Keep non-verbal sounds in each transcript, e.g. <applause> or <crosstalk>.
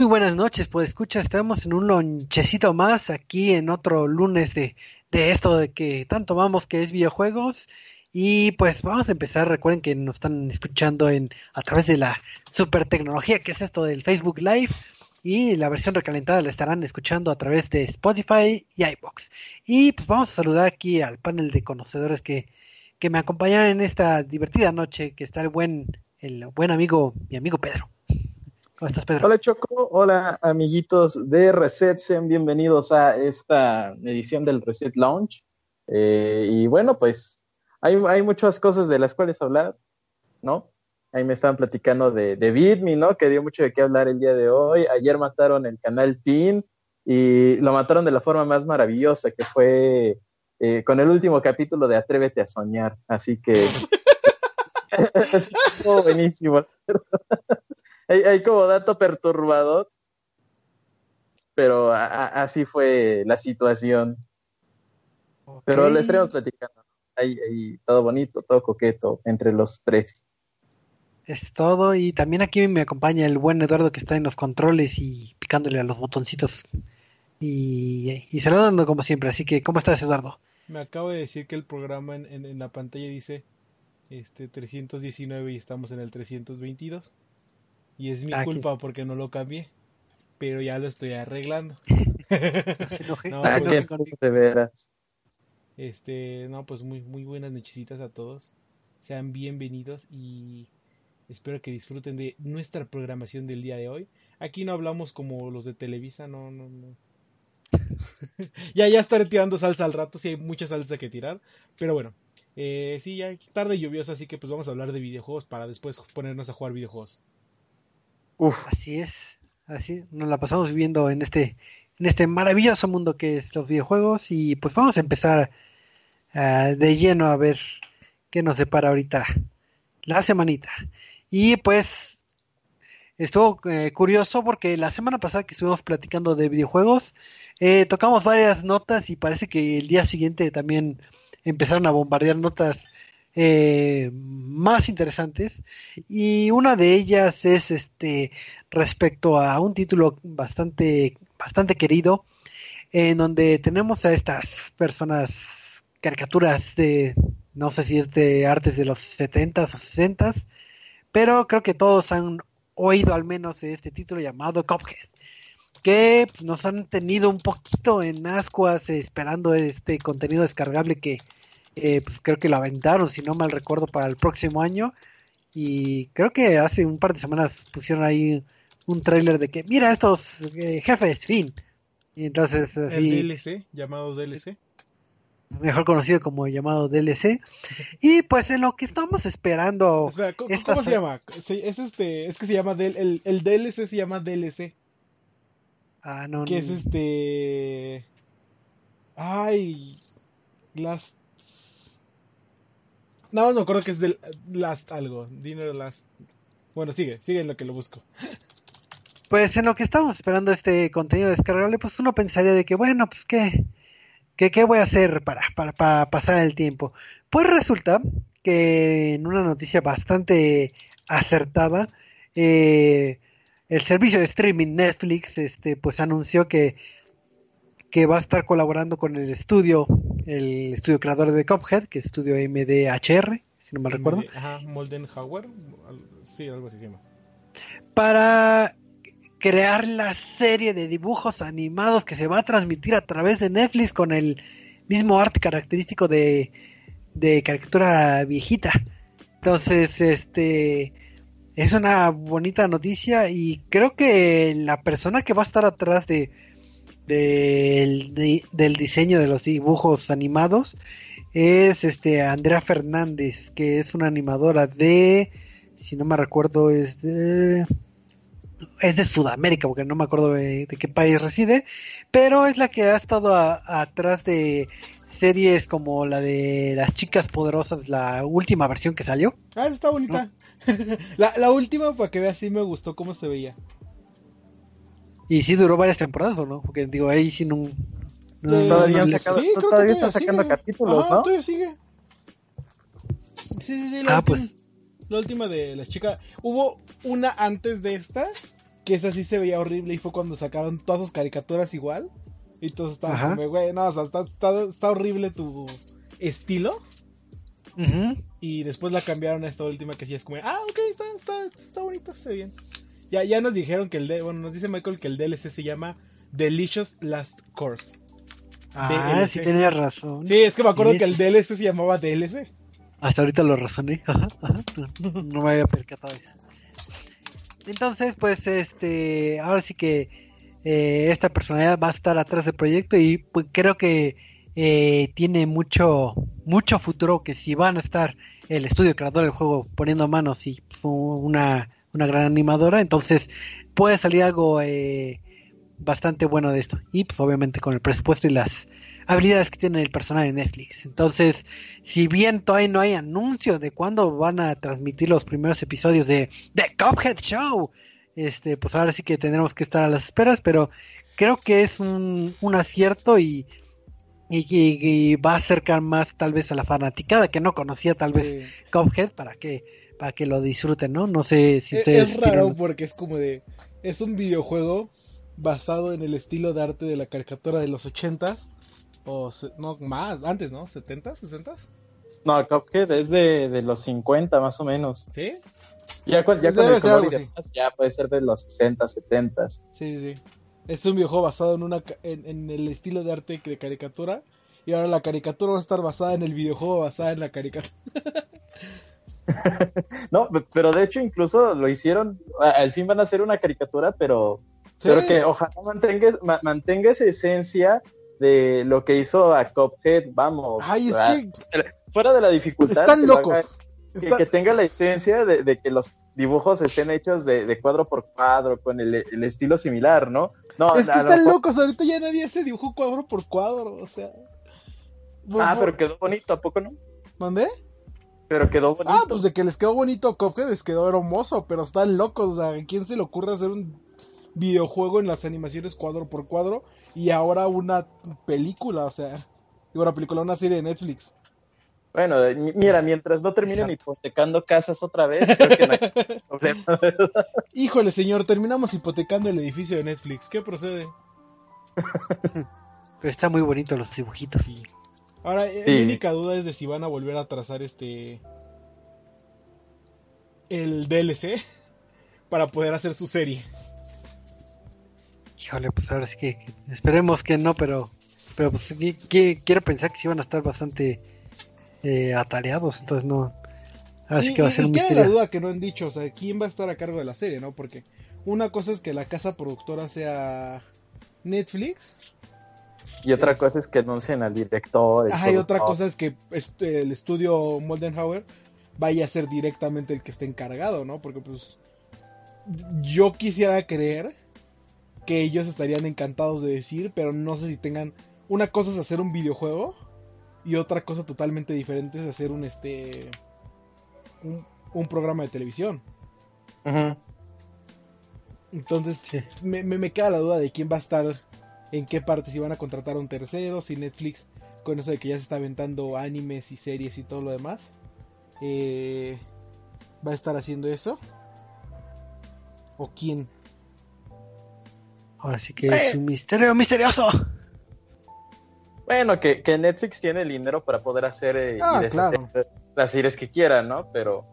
Muy buenas noches, pues escucha, estamos en un lonchecito más aquí en otro lunes de, de esto de que tanto vamos que es videojuegos. Y pues vamos a empezar, recuerden que nos están escuchando en a través de la super tecnología que es esto del Facebook Live y la versión recalentada la estarán escuchando a través de Spotify y iBox. Y pues vamos a saludar aquí al panel de conocedores que, que me acompañan en esta divertida noche, que está el buen, el buen amigo, mi amigo Pedro. Hola, Choco. Hola, amiguitos de Reset. Sean bienvenidos a esta edición del Reset Lounge. Eh, y bueno, pues hay, muchas cosas de las cuales hablar, ¿no? Ahí me estaban platicando de, de ¿no? Que dio mucho de qué hablar el día de hoy. Ayer mataron el canal Teen y lo mataron de la forma más maravillosa, que fue eh, con el último capítulo de Atrévete a Soñar. Así que <laughs> estuvo buenísimo. Hay, hay, como dato perturbador, pero a, a, así fue la situación. Okay. Pero le estaremos platicando. Ahí, ahí, todo bonito, todo coqueto entre los tres. Es todo, y también aquí me acompaña el buen Eduardo que está en los controles y picándole a los botoncitos. Y, y saludando como siempre, así que ¿cómo estás Eduardo? Me acabo de decir que el programa en, en, en la pantalla dice este 319 y estamos en el 322. Y es mi Aquí. culpa porque no lo cambié. Pero ya lo estoy arreglando. <laughs> <laughs> no Ah, pues, de veras. este, no, pues muy, muy buenas nochecitas a todos. Sean bienvenidos y espero que disfruten de nuestra programación del día de hoy. Aquí no hablamos como los de Televisa, no, no, no. <laughs> ya, ya estaré tirando salsa al rato, sí hay mucha salsa que tirar. Pero bueno, eh, sí, ya tarde lluviosa, así que pues vamos a hablar de videojuegos para después ponernos a jugar videojuegos. Uf, Así es, así nos la pasamos viviendo en este, en este maravilloso mundo que es los videojuegos y pues vamos a empezar uh, de lleno a ver qué nos separa ahorita la semanita. Y pues estuvo eh, curioso porque la semana pasada que estuvimos platicando de videojuegos, eh, tocamos varias notas y parece que el día siguiente también empezaron a bombardear notas eh, más interesantes. Y una de ellas es este respecto a un título bastante bastante querido en donde tenemos a estas personas caricaturas de no sé si es de artes de los 70s o 60s pero creo que todos han oído al menos este título llamado Cuphead que pues, nos han tenido un poquito en ascuas esperando este contenido descargable que eh, pues creo que lo aventaron, si no mal recuerdo, para el próximo año. Y creo que hace un par de semanas pusieron ahí un tráiler de que, mira estos eh, jefes, fin. Y entonces así, El DLC, llamado DLC. mejor conocido como llamado DLC. <laughs> Y pues en lo que estamos esperando... Espera, ¿cómo, esta cómo se llama? Es este, es que se llama del, el, el DLC se llama DLC, Ah, no, que es este Ay, Last Nada más me acuerdo que es del Last algo, Dinner Last. Bueno, sigue, sigue en lo que lo busco. Pues en lo que estamos esperando este contenido descargable, pues uno pensaría de que, bueno, pues qué, qué, qué voy a hacer para, para, para pasar el tiempo. Pues resulta que en una noticia bastante acertada, eh, el servicio de streaming Netflix, este, pues anunció que, que va a estar colaborando con el estudio, el estudio creador de Cuphead, que es estudio MDHR, si no mal recuerdo, Ajá, Moldenhauer, sí, algo así se llama. para crear la serie de dibujos animados que se va a transmitir a través de Netflix con el mismo arte característico de, de caricatura viejita. Entonces, este es una bonita noticia y creo que la persona que va a estar atrás de, del- de- del diseño de los dibujos animados es este Andrea Fernández, que es una animadora de, si no me recuerdo, es de es de Sudamérica, porque no me acuerdo de, qué país reside, pero es la que ha estado atrás de series como la de las chicas poderosas, la última versión que salió. Ah, está bonita. <laughs> la, la, última, para que veas, sí me gustó cómo se veía. Y sí duró varias temporadas, ¿o no? Porque digo, ahí sí no... todavía, está sacando capítulos, ¿no? Todavía sigue. Sí, sí, sí. La, ah, última, pues. la última de las chicas. Hubo una antes de esta, que esa sí se veía horrible y fue cuando sacaron todas sus caricaturas igual. Y todos estaban como, güey, no, o sea, está, está, horrible tu estilo. Y después la cambiaron a esta última que sí es como, ah, ok, está, está, está bonito, se ve bien. Ya, ya nos dijeron que el de, bueno, nos dice Michael que el DLC se llama Delicious Last Course. Ah, sí tenía razón. Sí, es que me acuerdo que el DLC se llamaba DLC. Hasta ahorita lo razoné. <laughs> No me había percatado eso. Entonces, pues, este, ahora sí que eh, esta personalidad va a estar atrás del proyecto y pues, creo que eh, tiene mucho, mucho futuro que si van a estar el estudio creador del juego poniendo manos y pues, una, una gran animadora, entonces puede salir algo eh, bastante bueno de esto. Y pues obviamente con el presupuesto y las habilidades que tiene el personaje de Netflix. Entonces, si bien todavía no hay anuncio de cuándo van a transmitir los primeros episodios de The Cuphead Show, este, pues ahora sí que tendremos que estar a las esperas, pero creo que es un, acierto y, y, va a acercar más tal vez a la fanaticada que no conocía tal vez Cuphead para que para que lo disfruten, ¿no? No sé si ustedes... Es raro porque es como de... Es un videojuego basado en el estilo de arte de la caricatura de los ochentas o no, más, antes, ¿no? ¿70, 60s? No, Cuphead es de, de los 50 más o menos. ¿Sí? Ya, con, ya, el ya puede ser de los 60, 70. Sí, sí, sí. Es un videojuego basado en, una, en, el estilo de arte de caricatura. Y ahora la caricatura va a estar basada en el videojuego basada en la caricatura. <laughs> <laughs> no, pero de hecho incluso lo hicieron, al fin van a hacer una caricatura, pero, pero que ojalá mantenga, mantenga esa esencia de lo que hizo a Cophead, vamos. Ay, es que... Fuera de la dificultad. Están locos. que, tenga la esencia de, que los dibujos estén hechos de, cuadro por cuadro, con el, estilo similar, ¿no? No, es que están locos, ahorita ya nadie hace dibujo cuadro por cuadro, o sea. ah, pero quedó bonito, ¿a poco no? ¿Mandé? Pero quedó bonito. Ah, pues de que les quedó bonito a Cuphead les quedó hermoso, pero están locos, o sea, ¿quién se le ocurre hacer un videojuego en las animaciones cuadro por cuadro y ahora una película, o sea, digo una película, una serie de Netflix. Bueno, mira, mientras no terminen hipotecando casas otra vez, creo que no hay <laughs> problema. Híjole, señor, terminamos hipotecando el edificio de Netflix. ¿Qué procede? <laughs> Pero está muy bonito los dibujitos. Sí. Ahora, mi única duda es de si van a volver a trazar este. el DLC <laughs> para poder hacer su serie. Híjole, pues ahora sí que, esperemos que no, pero pero pues quiero pensar que sí van a estar bastante eh, atareados, entonces no. Así que va a ser un misterio. la duda que no han dicho, o sea, quién va a estar a cargo de la serie, ¿no? Porque una cosa es que la casa productora sea Netflix. Y otra cosa es que anuncien al director. Ajá, y otra cosa es que este, el estudio Moldenhauer vaya a ser directamente el que esté encargado, ¿no? Porque pues yo quisiera creer que ellos estarían encantados de decir, pero no sé si tengan... Una cosa es hacer un videojuego y otra cosa totalmente diferente es hacer un este un, programa de televisión. Entonces me, me, queda la duda de quién va a estar en qué parte, si van a contratar a un tercero, si Netflix, con eso de que ya se está aventando animes y series y todo lo demás, eh, va a estar haciendo eso. ¿O quién? Ahora sí que es un misterio misterioso. Bueno, que, Netflix tiene el dinero para poder hacer eh, ah, las series que quieran, ¿no? Pero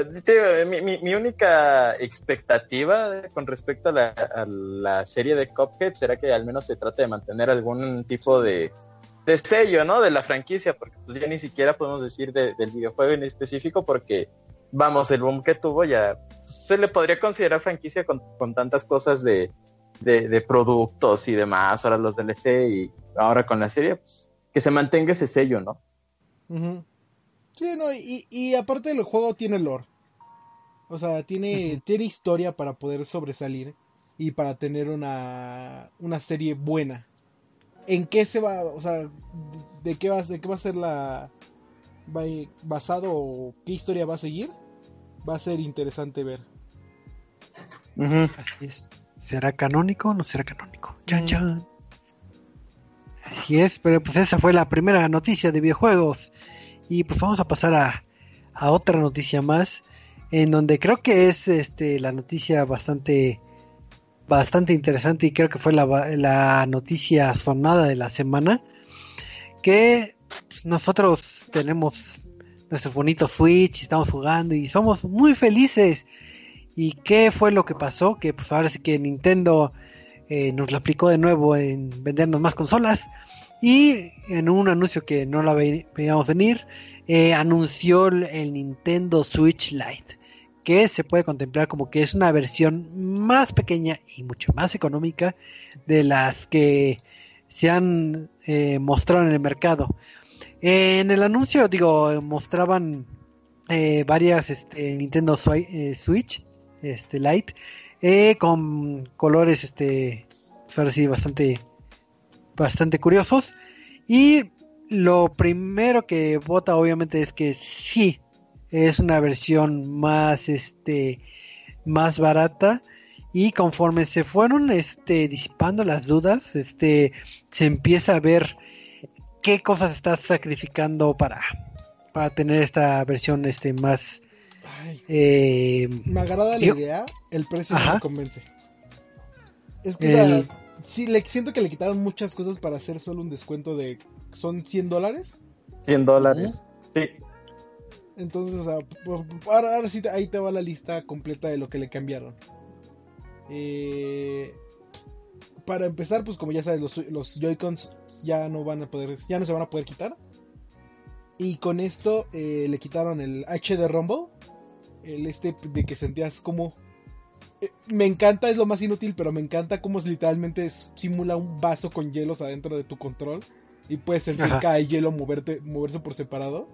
eh, mi, única expectativa con respecto a la, serie de Cuphead será que al menos se trate de mantener algún tipo de, sello, ¿no? De la franquicia, porque pues ya ni siquiera podemos decir del videojuego en específico porque, vamos, el boom que tuvo ya se le podría considerar franquicia con tantas cosas de, de, productos y demás, ahora los DLC y ahora con la serie, pues que se mantenga ese sello, ¿no? Sí, no, y, y aparte el juego tiene lore. O sea, tiene, tiene historia para poder sobresalir y para tener una, una serie buena. ¿En qué se va, o sea, de qué va, de qué va a ser la va, basado o qué historia va a seguir? Va a ser interesante ver. Así es. ¿Será canónico o no será canónico? Chan, chan. Así es, pero pues esa fue la primera noticia de videojuegos. Y pues vamos a pasar a, a otra noticia más, en donde creo que es este la noticia bastante bastante interesante y creo que fue la, la noticia sonada de la semana que pues, nosotros tenemos nuestro bonito Switch, estamos jugando y somos muy felices. ¿Y qué fue lo que pasó? Que pues ahora sí que Nintendo eh, nos lo aplicó de nuevo en vendernos más consolas y en un anuncio que no la veíamos venir, eh, anunció el Nintendo Switch Lite que se puede contemplar como que es una versión más pequeña y mucho más económica de las que se han eh, mostrado en el mercado. En el anuncio, digo, mostraban eh, varias este, Nintendo Switch este, Lite con colores, este, pues bastante, bastante curiosos. Y lo primero que vota, obviamente, es que sí, es una versión más este más barata. Y conforme se fueron este disipando las dudas este se empieza a ver qué cosas estás sacrificando para para tener esta versión este más eh, me agrada la idea el precio no me convence. Es que sí le siento que le quitaron muchas cosas para hacer solo un descuento de son 100 dólares 100 dólares sí entonces, o sea, pues, ahora, sí ahí te va la lista completa de lo que le cambiaron. Eh, para empezar, pues como ya sabes, los, los Joy-Cons ya no van a poder, ya no se van a poder quitar. Y con esto eh, le quitaron el HD Rumble. El este de que sentías como... Me encanta, es lo más inútil, pero me encanta cómo es, literalmente simula un vaso con hielos adentro de tu control. Y puedes sentir cada hielo moverte, moverse por separado.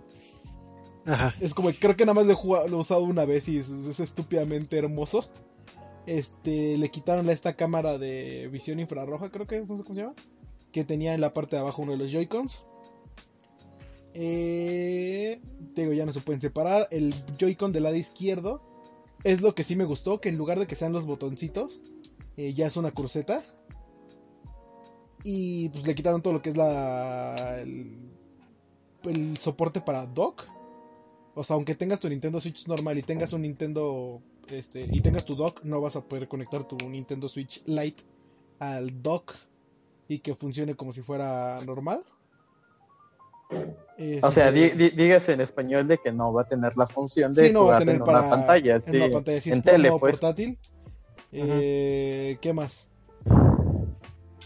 Es como, creo que nada más lo he, usado una vez y es, estúpidamente hermoso. Este, le quitaron esta cámara de visión infrarroja, creo que es, no sé cómo se llama. Que tenía en la parte de abajo uno de los Joy-Cons. Eh, digo, ya no se pueden separar. El Joy-Con del lado izquierdo es lo que sí me gustó, que en lugar de que sean los botoncitos, eh, ya es una cruceta. Y pues le quitaron todo lo que es la el, el soporte para dock o sea, aunque tengas tu Nintendo Switch normal y tengas un Nintendo este y tengas tu dock, no vas a poder conectar tu Nintendo Switch Lite al dock y que funcione como si fuera normal. O sea, este, dígase en español de que no va a tener la función de no va a tener para, una pantalla, sí, en una pantalla, sí, en tele, pues. portátil. Eh, ¿Qué más?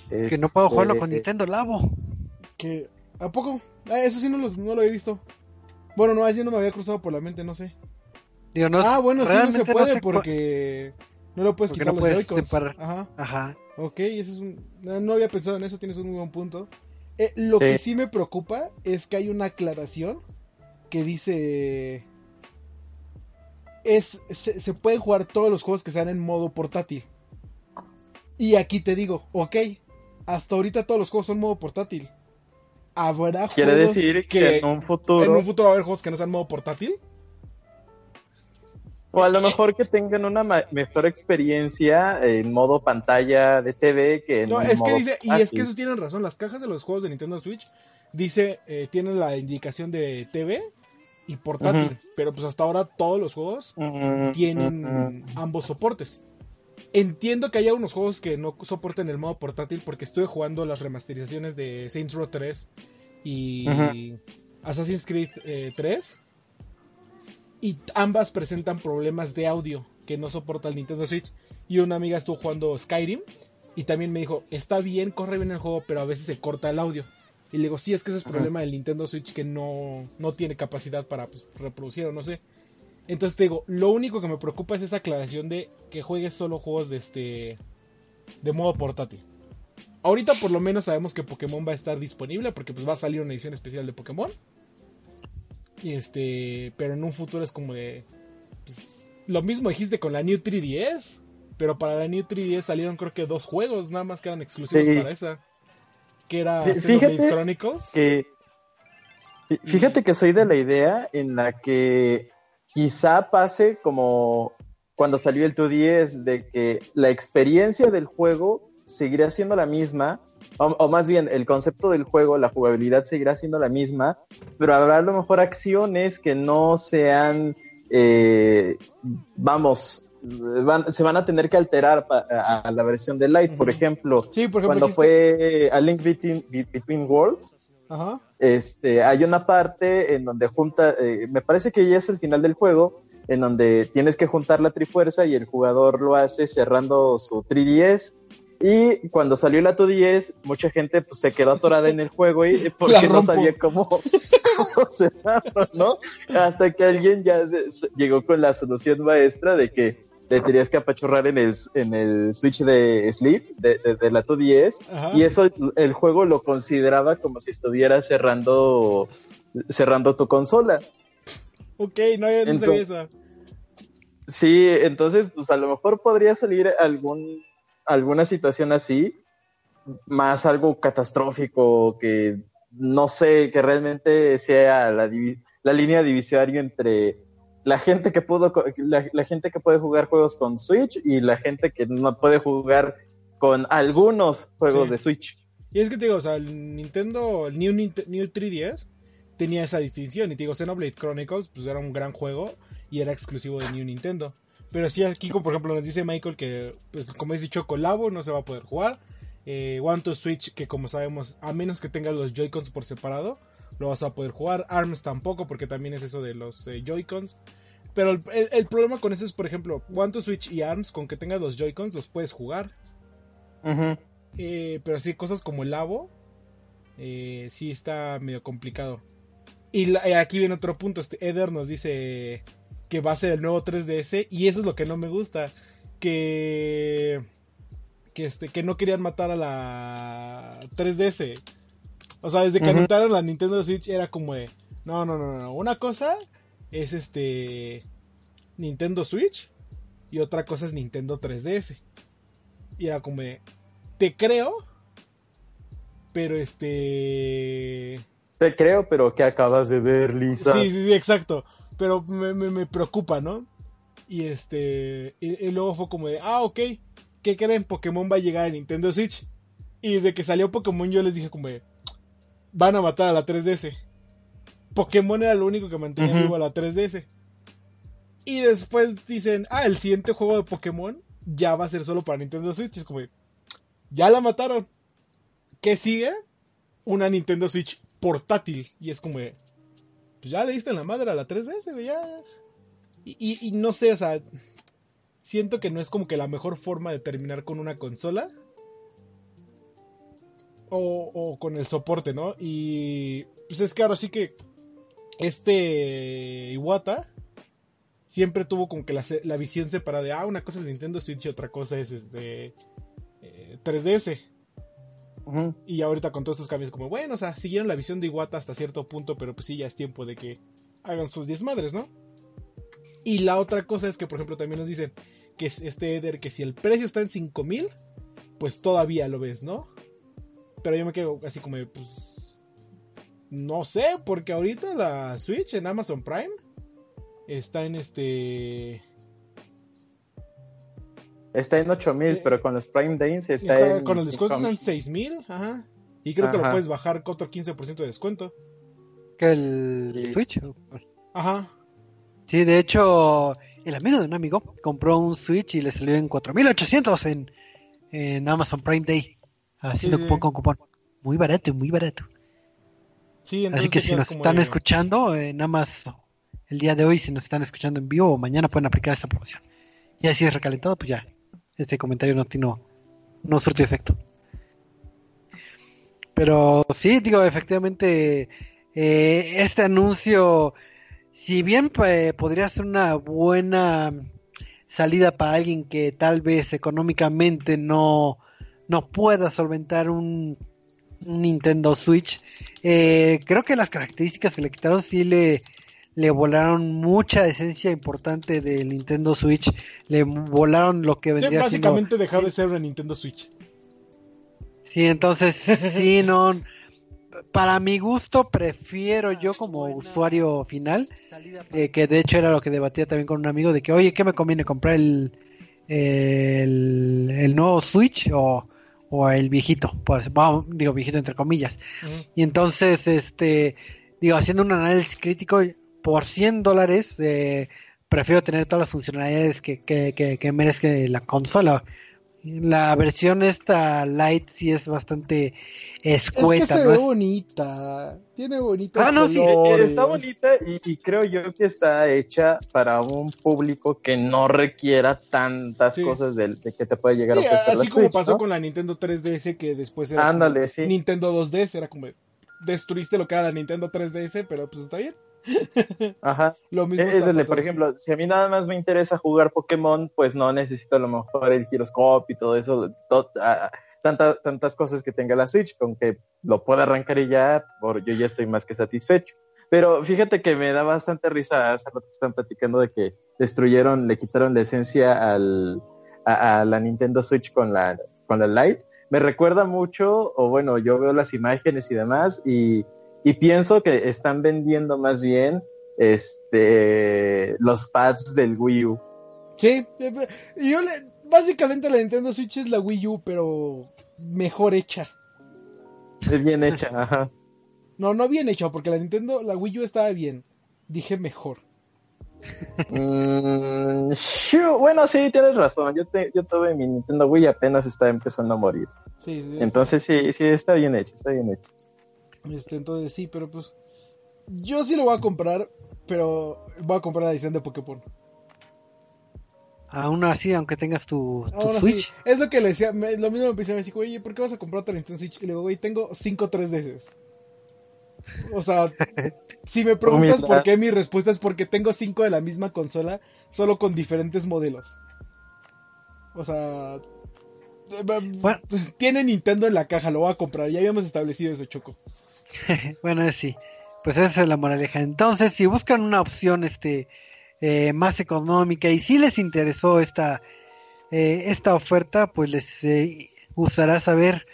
Que no puedo jugarlo con este, Nintendo Labo. Que ¿A poco? Ah, eso sí no, no lo he visto. Bueno, no, así no me había cruzado por la mente, no sé. ah, bueno, sí no se puede porque no lo puedes quitar los joy Ajá. Ajá. Ok, eso es un... no, había pensado en eso, tienes un muy buen punto. Eh, lo que sí me preocupa es que hay una aclaración que dice es se, se, pueden jugar todos los juegos que sean en modo portátil. Y aquí te digo, ok, hasta ahorita todos los juegos son modo portátil habrá Quiere decir que, en un futuro. En un futuro va a haber juegos que no sean modo portátil. O a lo mejor que tengan una mejor experiencia en modo pantalla de TV que en No, es que dice, y es que eso tienen razón, las cajas de los juegos de Nintendo Switch dice, eh, tienen la indicación de TV y portátil, pero pues hasta ahora todos los juegos tienen ambos soportes. Entiendo que haya unos juegos que no soporten el modo portátil porque estuve jugando las remasterizaciones de Saints Row 3 y Assassin's Creed 3 eh, y ambas presentan problemas de audio que no soporta el Nintendo Switch y una amiga estuvo jugando Skyrim y también me dijo, está bien, corre bien el juego, pero a veces se corta el audio. Y le digo, sí, es que ese es el problema del Nintendo Switch que no, no tiene capacidad para pues, reproducir o no sé. Entonces te digo, lo único que me preocupa es esa aclaración de que juegues solo juegos de este de modo portátil. Ahorita por lo menos sabemos que Pokémon va a estar disponible porque pues va a salir una edición especial de Pokémon. Y este, pero en un futuro es como de pues, lo mismo dijiste con la New 3DS, pero para la New 3DS salieron creo que dos juegos nada más que eran exclusivos para esa. Que era Fíjate Chronicles. Que, fíjate que soy de la idea en la que quizá pase como cuando salió el 2DS, de que la experiencia del juego seguirá siendo la misma, o, más bien el concepto del juego, la jugabilidad seguirá siendo la misma, pero habrá a lo mejor acciones que no sean, eh, vamos, se van a tener que alterar a, la versión de Light, por ejemplo, cuando fue a Link Between, Worlds. Este, hay una parte en donde junta, eh, me parece que ya es el final del juego, en donde tienes que juntar la trifuerza y el jugador lo hace cerrando su 3DS y cuando salió la 2DS, mucha gente pues, se quedó atorada en el juego y porque no sabía cómo, <laughs> cómo cerrarlo, ¿no? Hasta que alguien ya llegó con la solución maestra de que te tenías que apachurrar en el, en el switch de sleep de, de, la 2DS y eso el juego lo consideraba como si estuviera cerrando cerrando tu consola. Ok, no, había no sabía eso. Sí, entonces pues a lo mejor podría salir algún alguna situación así, más algo catastrófico que no sé, que realmente sea la, la línea divisoria entre la gente que pudo la, gente que puede jugar juegos con Switch y la gente que no puede jugar con algunos juegos de Switch. Y es que te digo, o sea, el Nintendo, el New, New 3DS tenía esa distinción. Y te digo, Xenoblade Chronicles, pues era un gran juego y era exclusivo de New Nintendo. Pero sí, aquí, como por ejemplo, nos dice Michael que, pues, como he dicho, Colabo no se va a poder jugar. Eh, One to Switch, que como sabemos, a menos que tengas los Joy-Cons por separado, lo vas a poder jugar. ARMS tampoco, porque también es eso de los eh, Joy-Cons. Pero el, problema con eso es, por ejemplo, One to Switch y ARMS, con que tengas los Joy-Cons, los puedes jugar. Eh, pero sí, cosas como el Labo, eh, sí está medio complicado. Y aquí viene otro punto. Este Eder nos dice que va a ser el nuevo 3DS y eso es lo que no me gusta, que que este que no querían matar a la 3DS. O sea, desde que anotaron la Nintendo Switch era como de, no, no, no, no, una cosa es este Nintendo Switch y otra cosa es Nintendo 3DS. Y era como de, te creo, pero este te creo, pero que acabas de ver, Lisa. Sí, sí, sí, exacto pero me, me, preocupa, ¿no? Y este, y, luego fue como de, ah, ok, ¿qué creen? Pokémon va a llegar a Nintendo Switch. Y desde que salió Pokémon yo les dije como de, van a matar a la 3DS. Pokémon era lo único que mantenía vivo a la 3DS. Y después dicen, ah, el siguiente juego de Pokémon ya va a ser solo para Nintendo Switch. es como, de, ya la mataron. ¿Qué sigue? Una Nintendo Switch portátil. Y es como, de, pues ya le diste en la madre a la 3DS, güey, ya. Y, no sé, o sea, siento que no es como que la mejor forma de terminar con una consola. O, con el soporte, ¿no? Y pues es que ahora sí que este Iwata siempre tuvo como que la, visión separada de, ah, una cosa es Nintendo Switch y otra cosa es este 3DS. Y ahorita con todos estos cambios, como bueno, o sea, siguieron la visión de Iwata hasta cierto punto, pero pues sí, ya es tiempo de que hagan sus 10 madres, ¿no? Y la otra cosa es que, por ejemplo, también nos dicen que este Eder, que si el precio está en 5000, pues todavía lo ves, ¿no? Pero yo me quedo así como, pues. No sé, porque ahorita la Switch en Amazon Prime está en este. Está en 8000, pero con los Prime Days está, está en. Con el descuento están en 6000, ajá. Y creo que lo puedes bajar con otro 15% de descuento. ¿Que el Switch? Ajá. Sí, de hecho, el amigo de un amigo compró un Switch y le salió en 4800 en, en Amazon Prime Day. Haciendo cupón con cupón. Muy barato, muy barato. Sí, Así que si nos están escuchando, eh, nada más el día de hoy, si nos están escuchando en vivo o mañana pueden aplicar esa promoción. Y así es recalentado, pues ya este comentario no tiene no surtió efecto. Pero sí, digo, efectivamente, eh, este anuncio, si bien pues, podría ser una buena salida para alguien que tal vez económicamente no, no pueda solventar un, Nintendo Switch, eh, creo que las características que le quitaron sí le, le volaron mucha esencia importante del Nintendo Switch, le volaron lo que vendría básicamente siendo... dejó de ser una Nintendo Switch. Sí, entonces, <laughs> sí, no... Para mi gusto, prefiero yo como usuario final, eh, que de hecho era lo que debatía también con un amigo, de que, oye, ¿qué me conviene comprar el, el, el nuevo Switch o, o el viejito? Pues, vamos, digo viejito entre comillas. Y entonces, este, digo, haciendo un análisis crítico, por 100 dólares, eh, prefiero tener todas las funcionalidades que, que, que, que merezca la consola. La versión esta Lite sí es bastante Es que escueta, se ¿no? ve bonita. Tiene bonitos Ah, no, sí, Eh, colores. Está bonita y, y creo yo que está hecha para un público que no requiera tantas Sí. cosas de, de que te puede llegar Sí, a ofrecer así la como Switch, pasó ¿no? con la Nintendo 3DS que después era Ándale, sí. Nintendo 2DS, era como destruiste lo que era la Nintendo 3DS, pero pues está bien. Ajá. Lo mismo Es está el de, por todo. ejemplo, si a mí nada más me interesa jugar Pokémon, pues no necesito a lo mejor el giroscopio y todo eso, to- ah, tanta- tantas cosas que tenga la Switch, con que lo pueda arrancar y ya, por, yo ya estoy más que satisfecho. Pero fíjate que me da bastante risa, hace rato están platicando de que destruyeron, le quitaron la esencia al, a, a la Nintendo Switch con la, con la Lite. Me recuerda mucho, o bueno, yo veo las imágenes y demás, y, y pienso que están vendiendo más bien este los pads del Wii U. Sí, eh, y yo le- básicamente la Nintendo Switch es la Wii U, pero mejor hecha. Es bien hecha, <laughs> ajá. No, no bien hecha, porque la Nintendo, la Wii U estaba bien. Dije mejor. Mm, bueno, sí, tienes razón. Yo, te- yo tuve mi Nintendo Wii y apenas está empezando a morir. Sí, sí, Entonces sí, sí, está bien hecha, está bien hecha. Este, entonces sí, pero pues. Yo sí lo voy a comprar, pero voy a comprar la edición de Pokémon. Aún así, aunque tengas tu, tu Ahora sí, Switch. es lo que le decía, me- lo mismo me empecé a decir, oye, ¿por qué vas a comprar otra Nintendo Switch? Y le digo, güey, tengo 5 3DS. O sea, <laughs> si me preguntas por qué, mi respuesta es porque tengo 5 de la misma consola, solo con diferentes modelos. O sea, eh, Bueno. <laughs> tiene Nintendo en la caja, lo voy a comprar, ya habíamos establecido eso, Choco. <laughs> Bueno, sí. Pues esa es la moraleja. Entonces, si buscan una opción este eh, más económica y si les interesó esta eh, esta oferta, pues les eh, gustará saber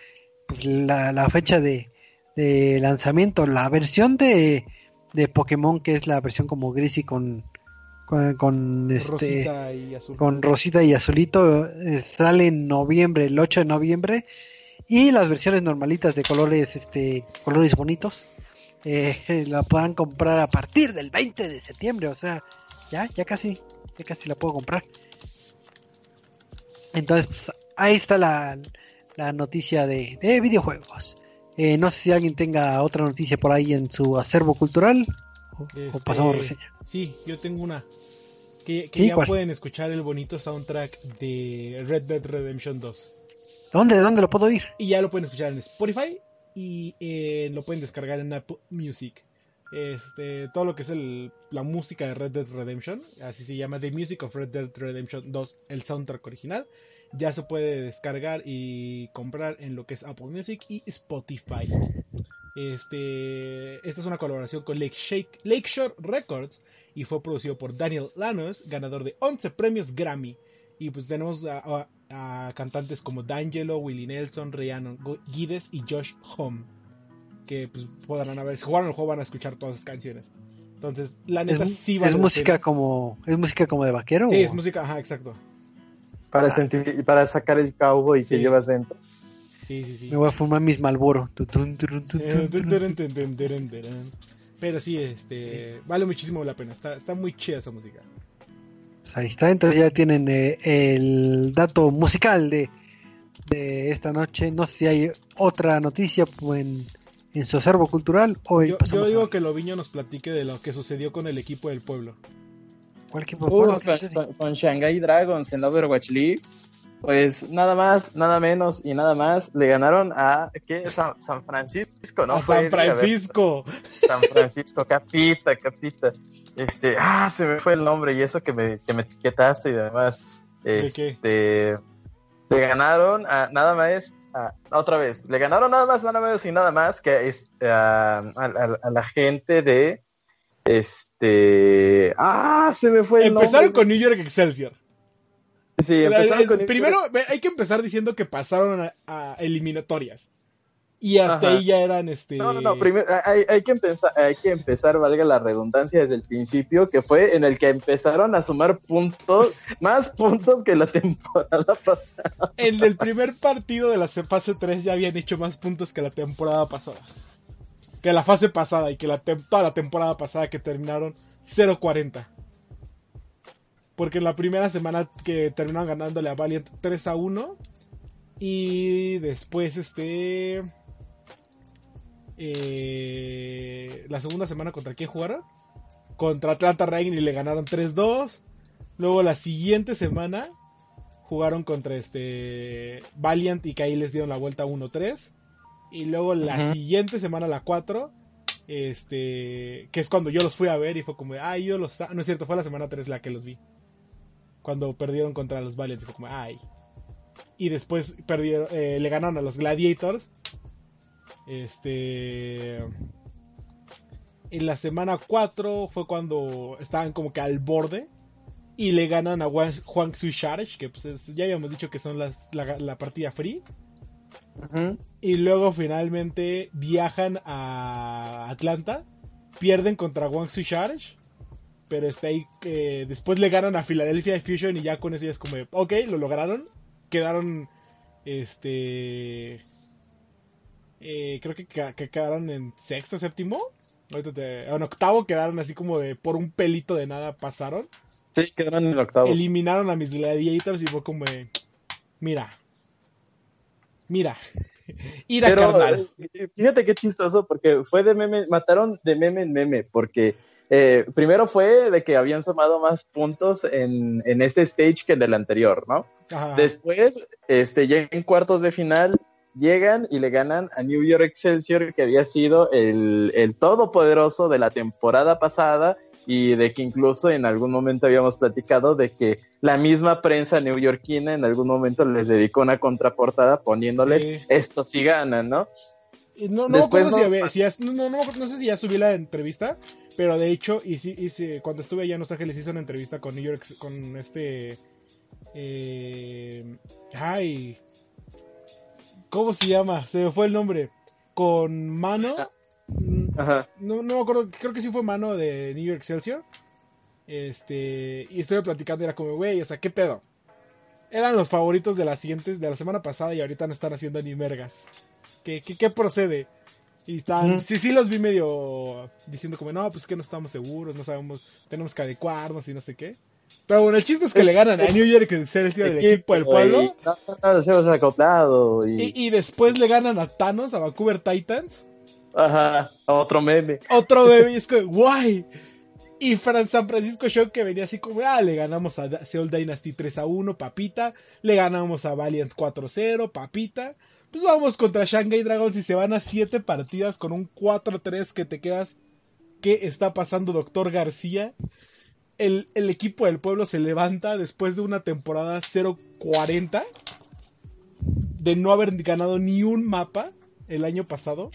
pues, la, la fecha de, de lanzamiento. La versión de, de Pokémon, que es la versión como gris y con, con, con, este, Rosita y azul. con Rosita y Azulito, eh, sale en noviembre, el 8 de noviembre. Y las versiones normalitas de colores, este, colores bonitos, eh, <laughs> la podrán comprar a partir del 20 de septiembre. O sea, ya, ya casi, ya casi la puedo comprar. Entonces, pues, ahí está la, la noticia de, de videojuegos. Eh, no sé si alguien tenga otra noticia por ahí en su acervo cultural. O, o Este, pasamos reseña. Sí, yo tengo una. Que, que Sí, ya ¿cuál? pueden escuchar el bonito soundtrack de Red Dead Redemption 2. ¿Dónde, dónde lo puedo oír? Y ya lo pueden escuchar en Spotify y eh, lo pueden descargar en Apple Music. Este, todo lo que es la música de Red Dead Redemption, así se llama The Music of Red Dead Redemption 2, el soundtrack original, ya se puede descargar y comprar en lo que es Apple Music y Spotify. Este, esta es una colaboración con Lake Shake, Lakeshore Records y fue producido por Daniel Lanos, ganador de 11 premios Grammy. Y pues tenemos a- a cantantes como D'Angelo, Willie Nelson, Rhiannon Guides y Josh Home. Que pues podrán haber, si jugaron el juego van a escuchar todas esas canciones. Entonces, la neta Es, sí es vale la música pena. como es música como de vaquero. Sí, o- es música, ajá, exacto. Para, Ah. sentir, para sacar el cowboy Sí. que llevas dentro. Sí, sí, sí. Me voy a fumar mis Malboro. Pero sí, este, vale muchísimo la pena. Está, está muy chida esa música. Pues ahí está, entonces ya tienen eh, el dato musical de, de esta noche. No sé si hay otra noticia pues, en, en su acervo cultural o Yo, yo digo que Loviño nos platique de lo que sucedió con el equipo del pueblo. ¿Cuál equipo? Uh, ¿qué con, sucede? con- con Shanghai Dragons en la Overwatch League, pues nada más, nada menos y nada más le ganaron a ¿qué? San, San Francisco, ¿no? a Fue, San a Francisco. San Francisco, capita, capita. Este, ah, se me fue el nombre y eso que me, que me etiquetaste y demás. ¿De Este, qué? le ganaron a nada más, a- otra vez, le ganaron nada más, nada menos y nada más que a, a- a- a la gente de Este. ¡Ah! Se me fue el Empezaron nombre. con New York Excelsior. Sí, empezaron con primero, hay que empezar diciendo que pasaron a, a eliminatorias. Y hasta Ajá. ahí ya eran este. No, no, no, primero hay, hay que empezar, hay que empezar, valga la redundancia, desde el principio, que fue en el que empezaron a sumar puntos, <laughs> más puntos que la temporada pasada. En el primer partido de la fase 3 ya habían hecho más puntos que la temporada pasada. Que la fase pasada y que la toda la temporada pasada que terminaron 0-40. Porque en la primera semana que terminaron ganándole a Valiant 3 a 1. Y después este... eh, la segunda semana contra quién jugaron? Contra Atlanta Reign y le ganaron 3-2. Luego la siguiente semana jugaron contra este Valiant y que ahí les dieron la vuelta 1-3. Y luego la Ujú. siguiente semana, la 4, este, que es cuando yo los fui a ver y fue como, ay, yo los... sa-". No es cierto, fue la semana 3 la que los vi. Cuando perdieron contra los Valiant y fue como, ay. Y después perdieron, eh, le ganaron a los Gladiators. Este... En la semana 4 fue cuando estaban como que al borde y le ganan a Juan Shark, que pues es- ya habíamos dicho que son las, la, la partida free. Y luego finalmente viajan a Atlanta, pierden contra Guangzhou Charge, pero está ahí que después le ganan a Philadelphia Fusion y ya con eso ya es como, ok, lo lograron, quedaron, este, eh, creo que, quedaron en sexto, séptimo, te- en octavo quedaron así como de por un pelito de nada pasaron, Sí, quedaron en el octavo. eliminaron a mis gladiators y fue como de, mira, mira, <laughs> ira Pero carnal. eh, fíjate qué chistoso, porque fue de meme, mataron de meme en meme, porque eh, primero fue de que habían sumado más puntos en, en este stage que en el anterior, ¿no? Ajá. Después, este, ya en cuartos de final, llegan y le ganan a New York Excelsior, que había sido el, el todopoderoso de la temporada pasada y de que incluso en algún momento habíamos platicado de que la misma prensa neoyorquina en algún momento les dedicó una contraportada poniéndoles Sí. esto sí ganan, ¿no? No, no Después si, había- si ya- no, no, no, no sé si ya subí la entrevista, pero de hecho, y sí, y sí, cuando estuve allá en Los Ángeles hice una entrevista con New York, con este... eh, ay, ¿cómo se llama? Se me fue el nombre. Con Mano. Mm, Ajá. No, no me acuerdo, creo que sí fue Mano de New York Excelsior. Este, y estuve platicando y era como, güey, o sea, ¿qué pedo? Eran los favoritos de las siguientes, de la semana pasada y ahorita no están haciendo ni mergas. ¿Qué, qué, qué procede? Y están, sí, sí los vi medio diciendo como, no, pues que no estamos seguros, no sabemos, tenemos que adecuarnos y no sé qué. Pero bueno, el chiste es que Es- le ganan a New York Excelsior, el equipo del pueblo. Acoplado. Y, Y, y después le ganan a Thanos, a Vancouver Titans. Ajá, otro meme. Otro bebé y es como, guay. Y Fran San Francisco Shock que venía así como, ah, le ganamos a Seoul Dynasty 3 a 1, papita. Le ganamos a Valiant 4-0, papita. Pues vamos contra Shanghai Dragons y se van a 7 partidas con un 4-3 que te quedas. ¿Qué está pasando, doctor García? El, el equipo del pueblo se levanta después de una temporada 0-40 de no haber ganado ni un mapa el año pasado.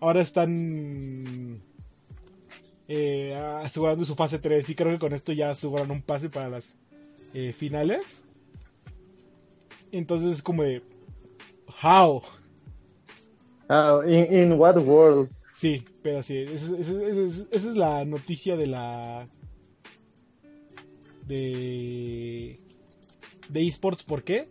Ahora están eh, asegurando su fase 3 y creo que con esto ya aseguran un pase para las eh, finales. Entonces es como de... How? Ah, in, in what world? Sí, pero sí, esa, esa- esa- esa es la noticia de la... De... De esports, ¿por qué?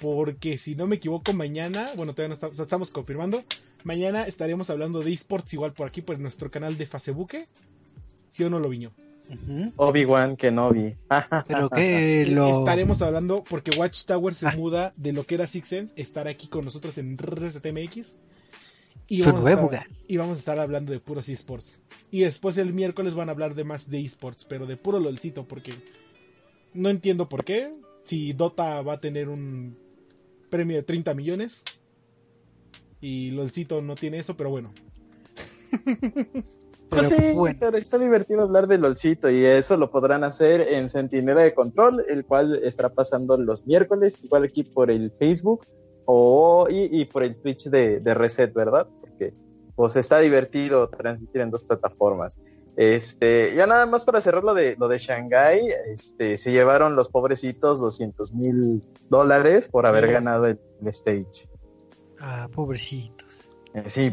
Porque si no me equivoco, mañana, bueno, todavía no estamos confirmando, mañana estaremos hablando de esports igual por aquí, por nuestro canal de Facebook. ¿Sí o no lo Ujú. Obi-Wan Kenobi. <laughs> Pero que lo... Estaremos hablando porque Watchtower se Ah. muda de lo que era Six Sense, estará aquí con nosotros en RCTMX. Y Su vamos, a nuevo estar, lugar. y vamos a estar hablando de puros esports. Y después el miércoles van a hablar de más de esports, pero de puro LOLcito, porque no entiendo por qué. Si Dota va a tener un premio de 30 millones y LOLcito no tiene eso, pero bueno. <laughs> Pero Pues sí, bueno. pero está divertido hablar de LOLcito y eso lo podrán hacer en Centinela de Control, el cual estará pasando los miércoles, igual aquí por el Facebook o, y, y por el Twitch de, de Reset, ¿verdad? Porque pues está divertido transmitir en dos plataformas. Este, ya nada más para cerrar lo de, lo de Shanghai, este, se llevaron los pobrecitos 200 mil dólares por haber ganado el, stage. Ah, pobrecitos. Eh, sí,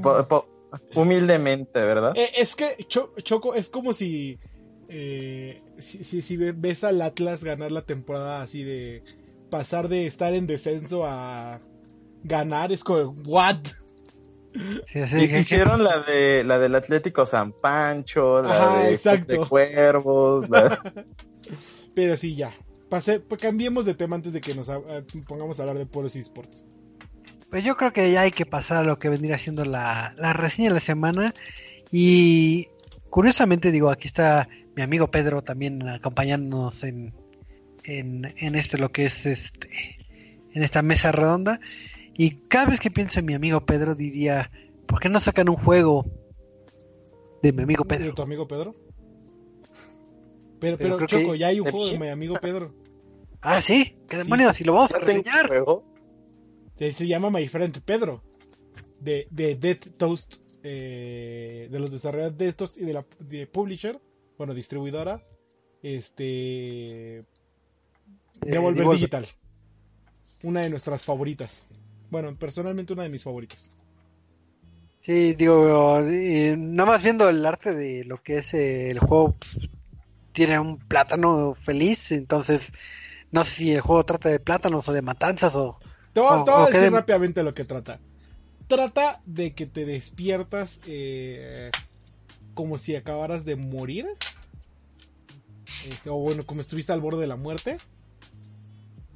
humildemente, ¿verdad? Eh, es que, Choco, es como si, eh, si, si, si, ves al Atlas ganar la temporada así de pasar de estar en descenso a ganar, es como, ¿what? y hicieron la de la del Atlético San Pancho, la de, Cuervos. <laughs> Pero sí, ya. Pase, pues cambiemos de tema antes de que nos pongamos a hablar de puros esports. Pues yo creo que ya hay que pasar a lo que vendría siendo la, la reseña de la semana. Y curiosamente, digo, aquí está mi amigo Pedro también acompañándonos en, en, en este, lo que es este, en esta mesa redonda. Y cada vez que pienso en mi amigo Pedro diría, ¿por qué no sacan un juego de mi amigo Pedro? ¿De tu amigo Pedro? Pero, pero, Choco, ya hay un juego de mi amigo Pedro. Ah, sí, qué demonios, si lo vamos a reseñar. Se, se, llama My Friend Pedro, de, de Dead Toast, eh, de los desarrolladores de estos y de la de publisher, bueno, distribuidora, este. Eh, Devolver Digital. Una de nuestras favoritas. Bueno, personalmente una de mis favoritas. Sí, digo, nada más viendo el arte de lo que es el juego, pues, tiene un plátano feliz, entonces no sé si el juego trata de plátanos o de matanzas o... Te voy, a decir rápidamente lo que trata. Trata de que te despiertas eh, como si acabaras de morir. Este, o bueno, como estuviste al borde de la muerte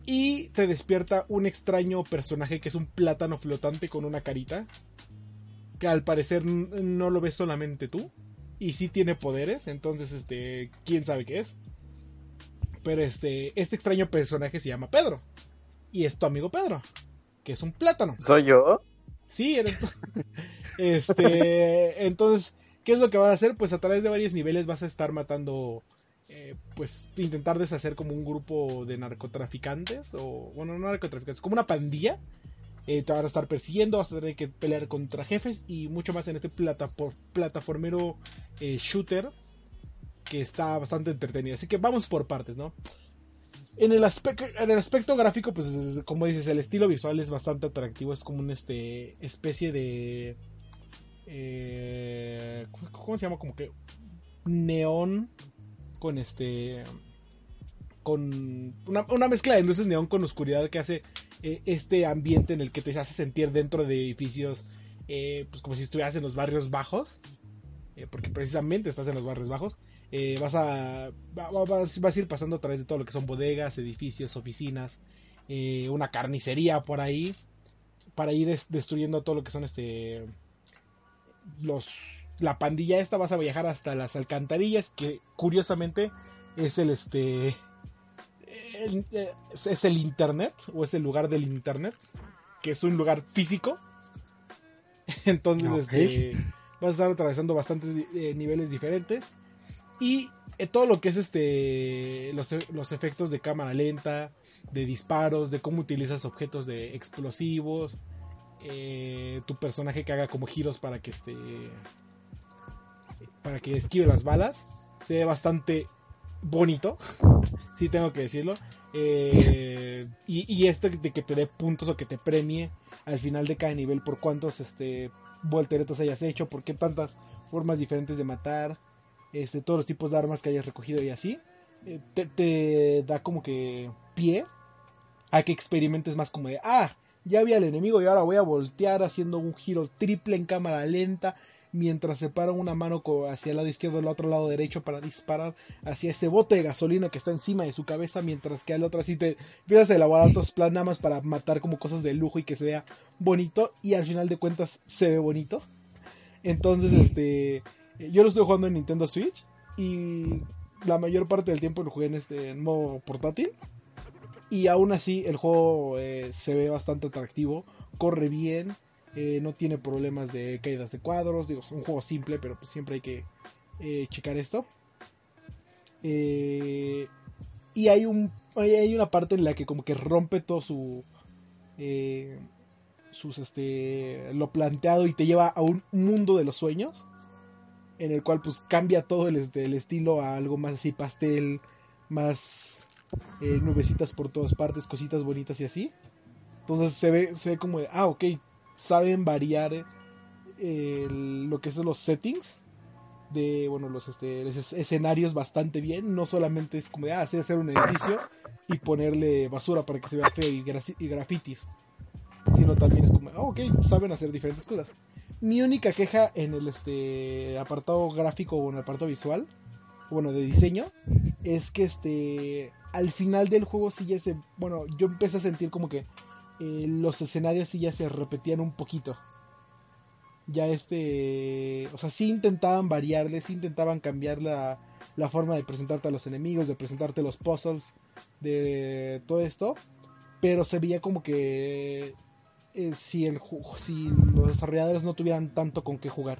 y te despierta un extraño personaje que es un plátano flotante con una carita. Que al parecer no lo ves solamente tú. Y sí tiene poderes. Entonces, este. quién sabe qué es. Pero este. Este extraño personaje se llama Pedro. Y es tu amigo Pedro. Que es un plátano. ¿Soy yo? Sí, eres tú. <laughs> este. Entonces, ¿qué es lo que vas a hacer? Pues a través de varios niveles vas a estar matando eh, pues intentar deshacer como un grupo de narcotraficantes o bueno no narcotraficantes como una pandilla eh, te van a estar persiguiendo vas a tener que pelear contra jefes y mucho más en este plataformero eh, shooter que está bastante entretenido así que vamos por partes no en el, aspecto, en el aspecto gráfico pues como dices el estilo visual es bastante atractivo es como una este especie de ¿cómo se llama? como que neón con este con una, mezcla de luces neón con oscuridad que hace eh, este ambiente en el que te hace sentir dentro de edificios eh, pues como si estuvieras en los barrios bajos eh, porque precisamente estás en los barrios bajos vas a vas, a ir pasando a través de todo lo que son bodegas edificios oficinas una carnicería por ahí para ir destruyendo todo lo que son este los la pandilla esta vas a viajar hasta las alcantarillas, que curiosamente es el este es el internet o es el lugar del internet, que es un lugar físico. <laughs> Entonces este, vas a estar atravesando bastantes eh, niveles diferentes y eh, todo lo que es este los, los, efectos de cámara lenta, de disparos, de cómo utilizas objetos de explosivos, eh, tu personaje que haga como giros para que este para que esquive las balas. Se ve bastante bonito, <laughs> sí tengo que decirlo. Eh, y, y este de que te dé puntos o que te premie al final de cada nivel por cuántos este, volteretos hayas hecho, por qué tantas formas diferentes de matar, este, todos los tipos de armas que hayas recogido y así. Eh, te, te, da como que pie a que experimentes más como de, ah, ya vi al enemigo y ahora voy a voltear haciendo un giro triple en cámara lenta mientras separa una mano hacia el lado izquierdo y el otro lado derecho para disparar hacia ese bote de gasolina que está encima de su cabeza, mientras que al otro así te empiezas a elaborar otros planes para matar como cosas de lujo y que se vea bonito y al final de cuentas se ve bonito. Entonces, este, yo lo estoy jugando en Nintendo Switch y la mayor parte del tiempo lo jugué en este modo portátil. Y aún así el juego eh, se ve bastante atractivo, corre bien, eh, no tiene problemas de caídas de cuadros, digo, es un juego simple, pero pues siempre hay que eh, checar esto. Eh, y hay, un, hay una parte en la que como que rompe todo su... sus este lo planteado y te lleva a un mundo de los sueños en el cual pues cambia todo el, este, el estilo a algo más así pastel, más eh, nubecitas por todas partes, cositas bonitas y así. Entonces se ve, se ve como, ah, ok, saben variar eh, lo que son los settings de, bueno, los, este, escenarios bastante bien. No solamente es como de, ah, hacer un edificio y ponerle basura para que se vea feo y, y grafitis. Sino también es como, ah, ok, saben hacer diferentes cosas. Mi única queja en el este apartado gráfico o en el apartado visual, bueno, de diseño, es que este al final del juego sí ya se, bueno, yo empecé a sentir como que eh, los escenarios sí ya se repetían un poquito. Ya este, o sea, sí intentaban variarles, sí intentaban cambiar la, la forma de presentarte a los enemigos, de presentarte los puzzles, de todo esto, pero se veía como que eh, si, el, si los desarrolladores no tuvieran tanto con qué jugar.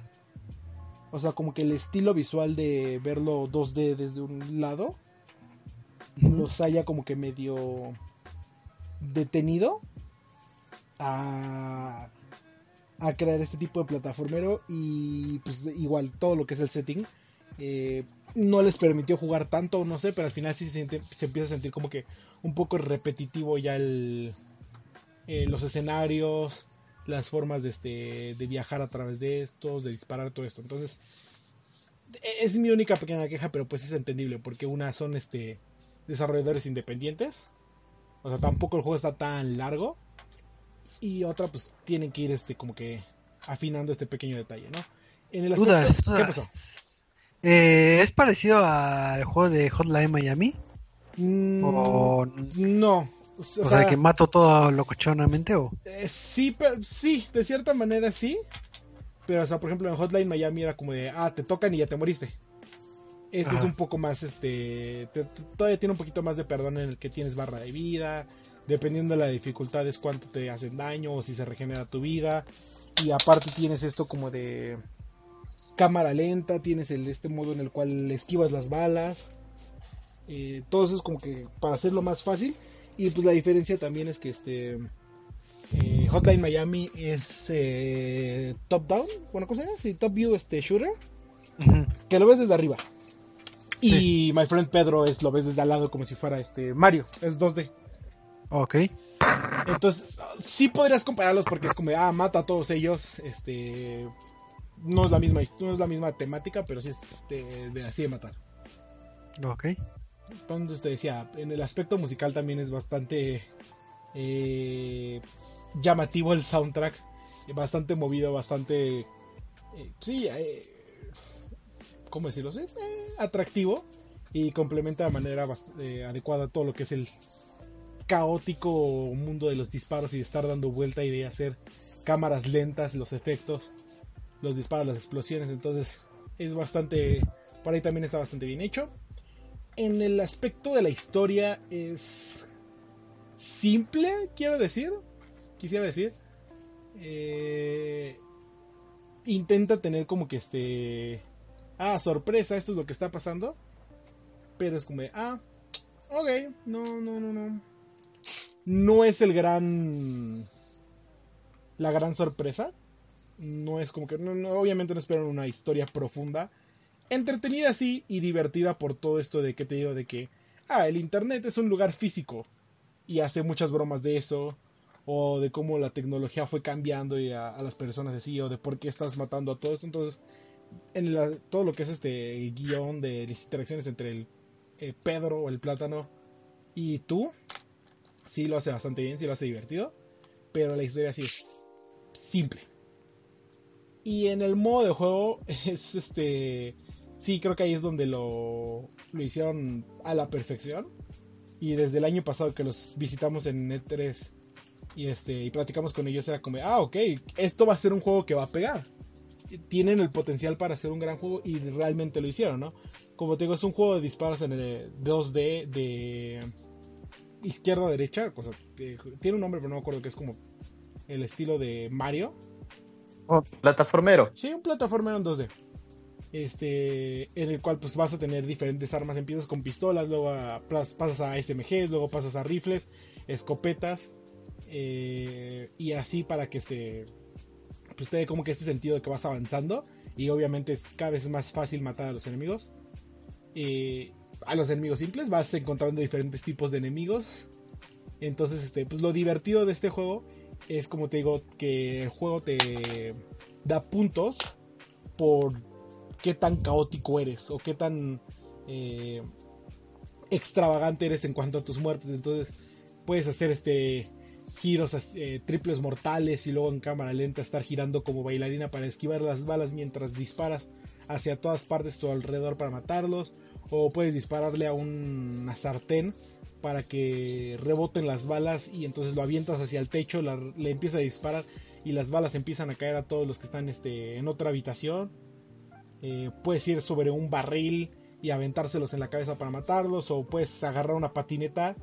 O sea, como que el estilo visual de verlo 2D desde un lado los haya como que medio detenido a, a crear este tipo de plataformero y pues igual todo lo que es el setting eh, no les permitió jugar tanto, no sé, pero al final sí se, se empieza a sentir como que un poco repetitivo ya el, eh, los escenarios, las formas de, este, de viajar a través de estos, de disparar todo esto. Entonces, e, es mi única pequeña queja, pero pues es entendible, porque una son este desarrolladores independientes, o sea, tampoco el juego está tan largo, y otra pues tienen que ir este como que afinando este pequeño detalle, ¿no? En el aspecto, ¿Qué pasó? Eh, ¿Es parecido al juego de Hotline Miami? Mm, no, o, sea, que mato todo locochonamente o eh, sí pero, sí de cierta manera sí. Pero o sea por ejemplo en Hotline Miami era como de ah te tocan y ya te moriste este es un poco más este todavía tiene un poquito más de perdón en el que tienes barra de vida. Dependiendo de la dificultad es cuánto te hacen daño o si se regenera tu vida. Y aparte tienes esto como de cámara lenta tienes el este modo en el cual esquivas las balas. Eh, todo eso es como que para hacerlo más fácil y pues la diferencia también es que este eh, Hotline Miami es eh, top down, bueno, ¿cómo se llama? Sí, top view este shooter, que lo ves desde arriba. Y My Friend Pedro es lo ves desde al lado como si fuera este Mario, es 2D. Ok. Entonces, sí podrías compararlos porque es como, ah, mata a todos ellos, este no es la misma no es la misma temática, pero sí es de así de matar. Ok entonces te decía, en el aspecto musical también es bastante eh, llamativo el soundtrack, bastante movido, bastante, eh, sí, eh, ¿cómo decirlo? atractivo y complementa de manera adecuada todo lo que es el caótico mundo de los disparos y de estar dando vuelta y de hacer cámaras lentas, los efectos, los disparos, las explosiones, entonces es bastante, por ahí también está bastante bien hecho en el aspecto de la historia es simple, quiero decir. Quisiera decir. Eh, intenta tener como que este... Ah, sorpresa, esto es lo que está pasando. Pero es como de, ah, ok, no, no, no, no. No es el gran... La gran sorpresa. No es como que, no, obviamente no esperan una historia profunda entretenida sí y divertida por todo esto de que te digo de que, ah, el Internet es un lugar físico y hace muchas bromas de eso, o de cómo la tecnología fue cambiando y a, las personas así, o de por qué estás matando a todo esto. Entonces, en todo lo que es este guion de las interacciones entre el eh, Pedro o el plátano y tú, sí lo hace bastante bien, sí lo hace divertido, pero la historia sí es simple. Y en el modo de juego <laughs> es este sí, creo que ahí es donde lo, lo hicieron a la perfección. Y desde el año pasado que los visitamos en E3 y, este, y platicamos con ellos, era como, ah, ok, esto va a ser un juego que va a pegar. Tienen el potencial para hacer un gran juego y realmente lo hicieron, ¿no? Como te digo, es un juego de disparos en el 2D de izquierda a derecha, cosa, tiene un nombre pero no me acuerdo que es como el estilo de Mario. Oh, plataformero. Sí, un plataformero en 2D este, en el cual pues vas a tener diferentes armas, empiezas con pistolas, luego pasas a SMGs, luego pasas a rifles, escopetas, eh, y así para que este, pues te dé como que este sentido de que vas avanzando y obviamente es cada vez más fácil matar a los enemigos. A los enemigos simples vas encontrando diferentes tipos de enemigos. Entonces, este, pues lo divertido de este juego es como te digo que el juego te da puntos por qué tan caótico eres o qué tan eh, extravagante eres en cuanto a tus muertes. Entonces puedes hacer este giros eh, triples mortales y luego en cámara lenta estar girando como bailarina para esquivar las balas mientras disparas hacia todas partes tu alrededor para matarlos o puedes dispararle a una sartén para que reboten las balas y entonces lo avientas hacia el techo, le empieza a disparar y las balas empiezan a caer a todos los que están este, en otra habitación. Eh, puedes ir sobre un barril y aventárselos en la cabeza para matarlos o puedes agarrar una patineta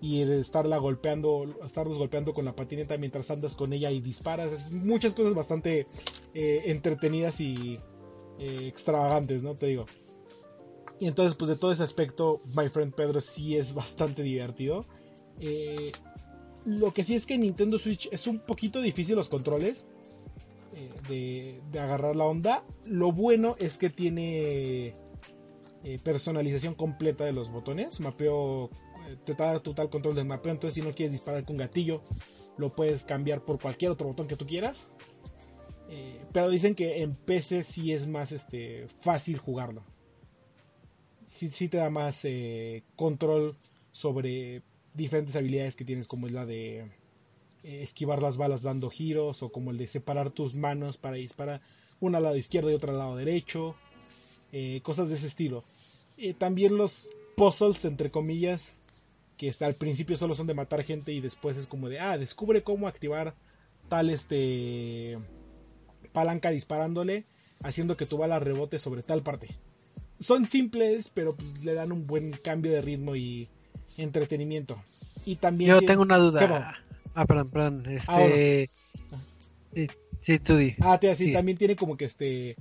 y estarla golpeando, estarlos golpeando con la patineta mientras andas con ella y disparas. Es muchas cosas bastante eh, entretenidas y eh, extravagantes, ¿no? Te digo. Y entonces, pues de todo ese aspecto, My Friend Pedro sí es bastante divertido. Lo que sí es que Nintendo Switch es un poquito difícil los controles. De, agarrar la onda. Lo bueno es que tiene personalización completa de los botones. Mapeo te da total control del mapeo. Entonces, si no quieres disparar con gatillo, lo puedes cambiar por cualquier otro botón que tú quieras. Eh, pero dicen que en PC sí es más este, fácil jugarlo. Sí, te da más eh, control sobre diferentes habilidades que tienes, como es la de eh, esquivar las balas dando giros, o como el de separar tus manos para disparar una al lado izquierdo y otra al lado derecho. cosas de ese estilo. también los puzzles, entre comillas, que al principio solo son de matar gente y después es como de, ah, descubre cómo activar tal este palanca disparándole, haciendo que tu bala rebote sobre tal parte. Son simples, pero pues le dan un buen cambio de ritmo y entretenimiento. Y también Yo tengo una duda. Ah, perdón, perdón. Este ah, sí, tú di. Ah, sí, también tiene como que este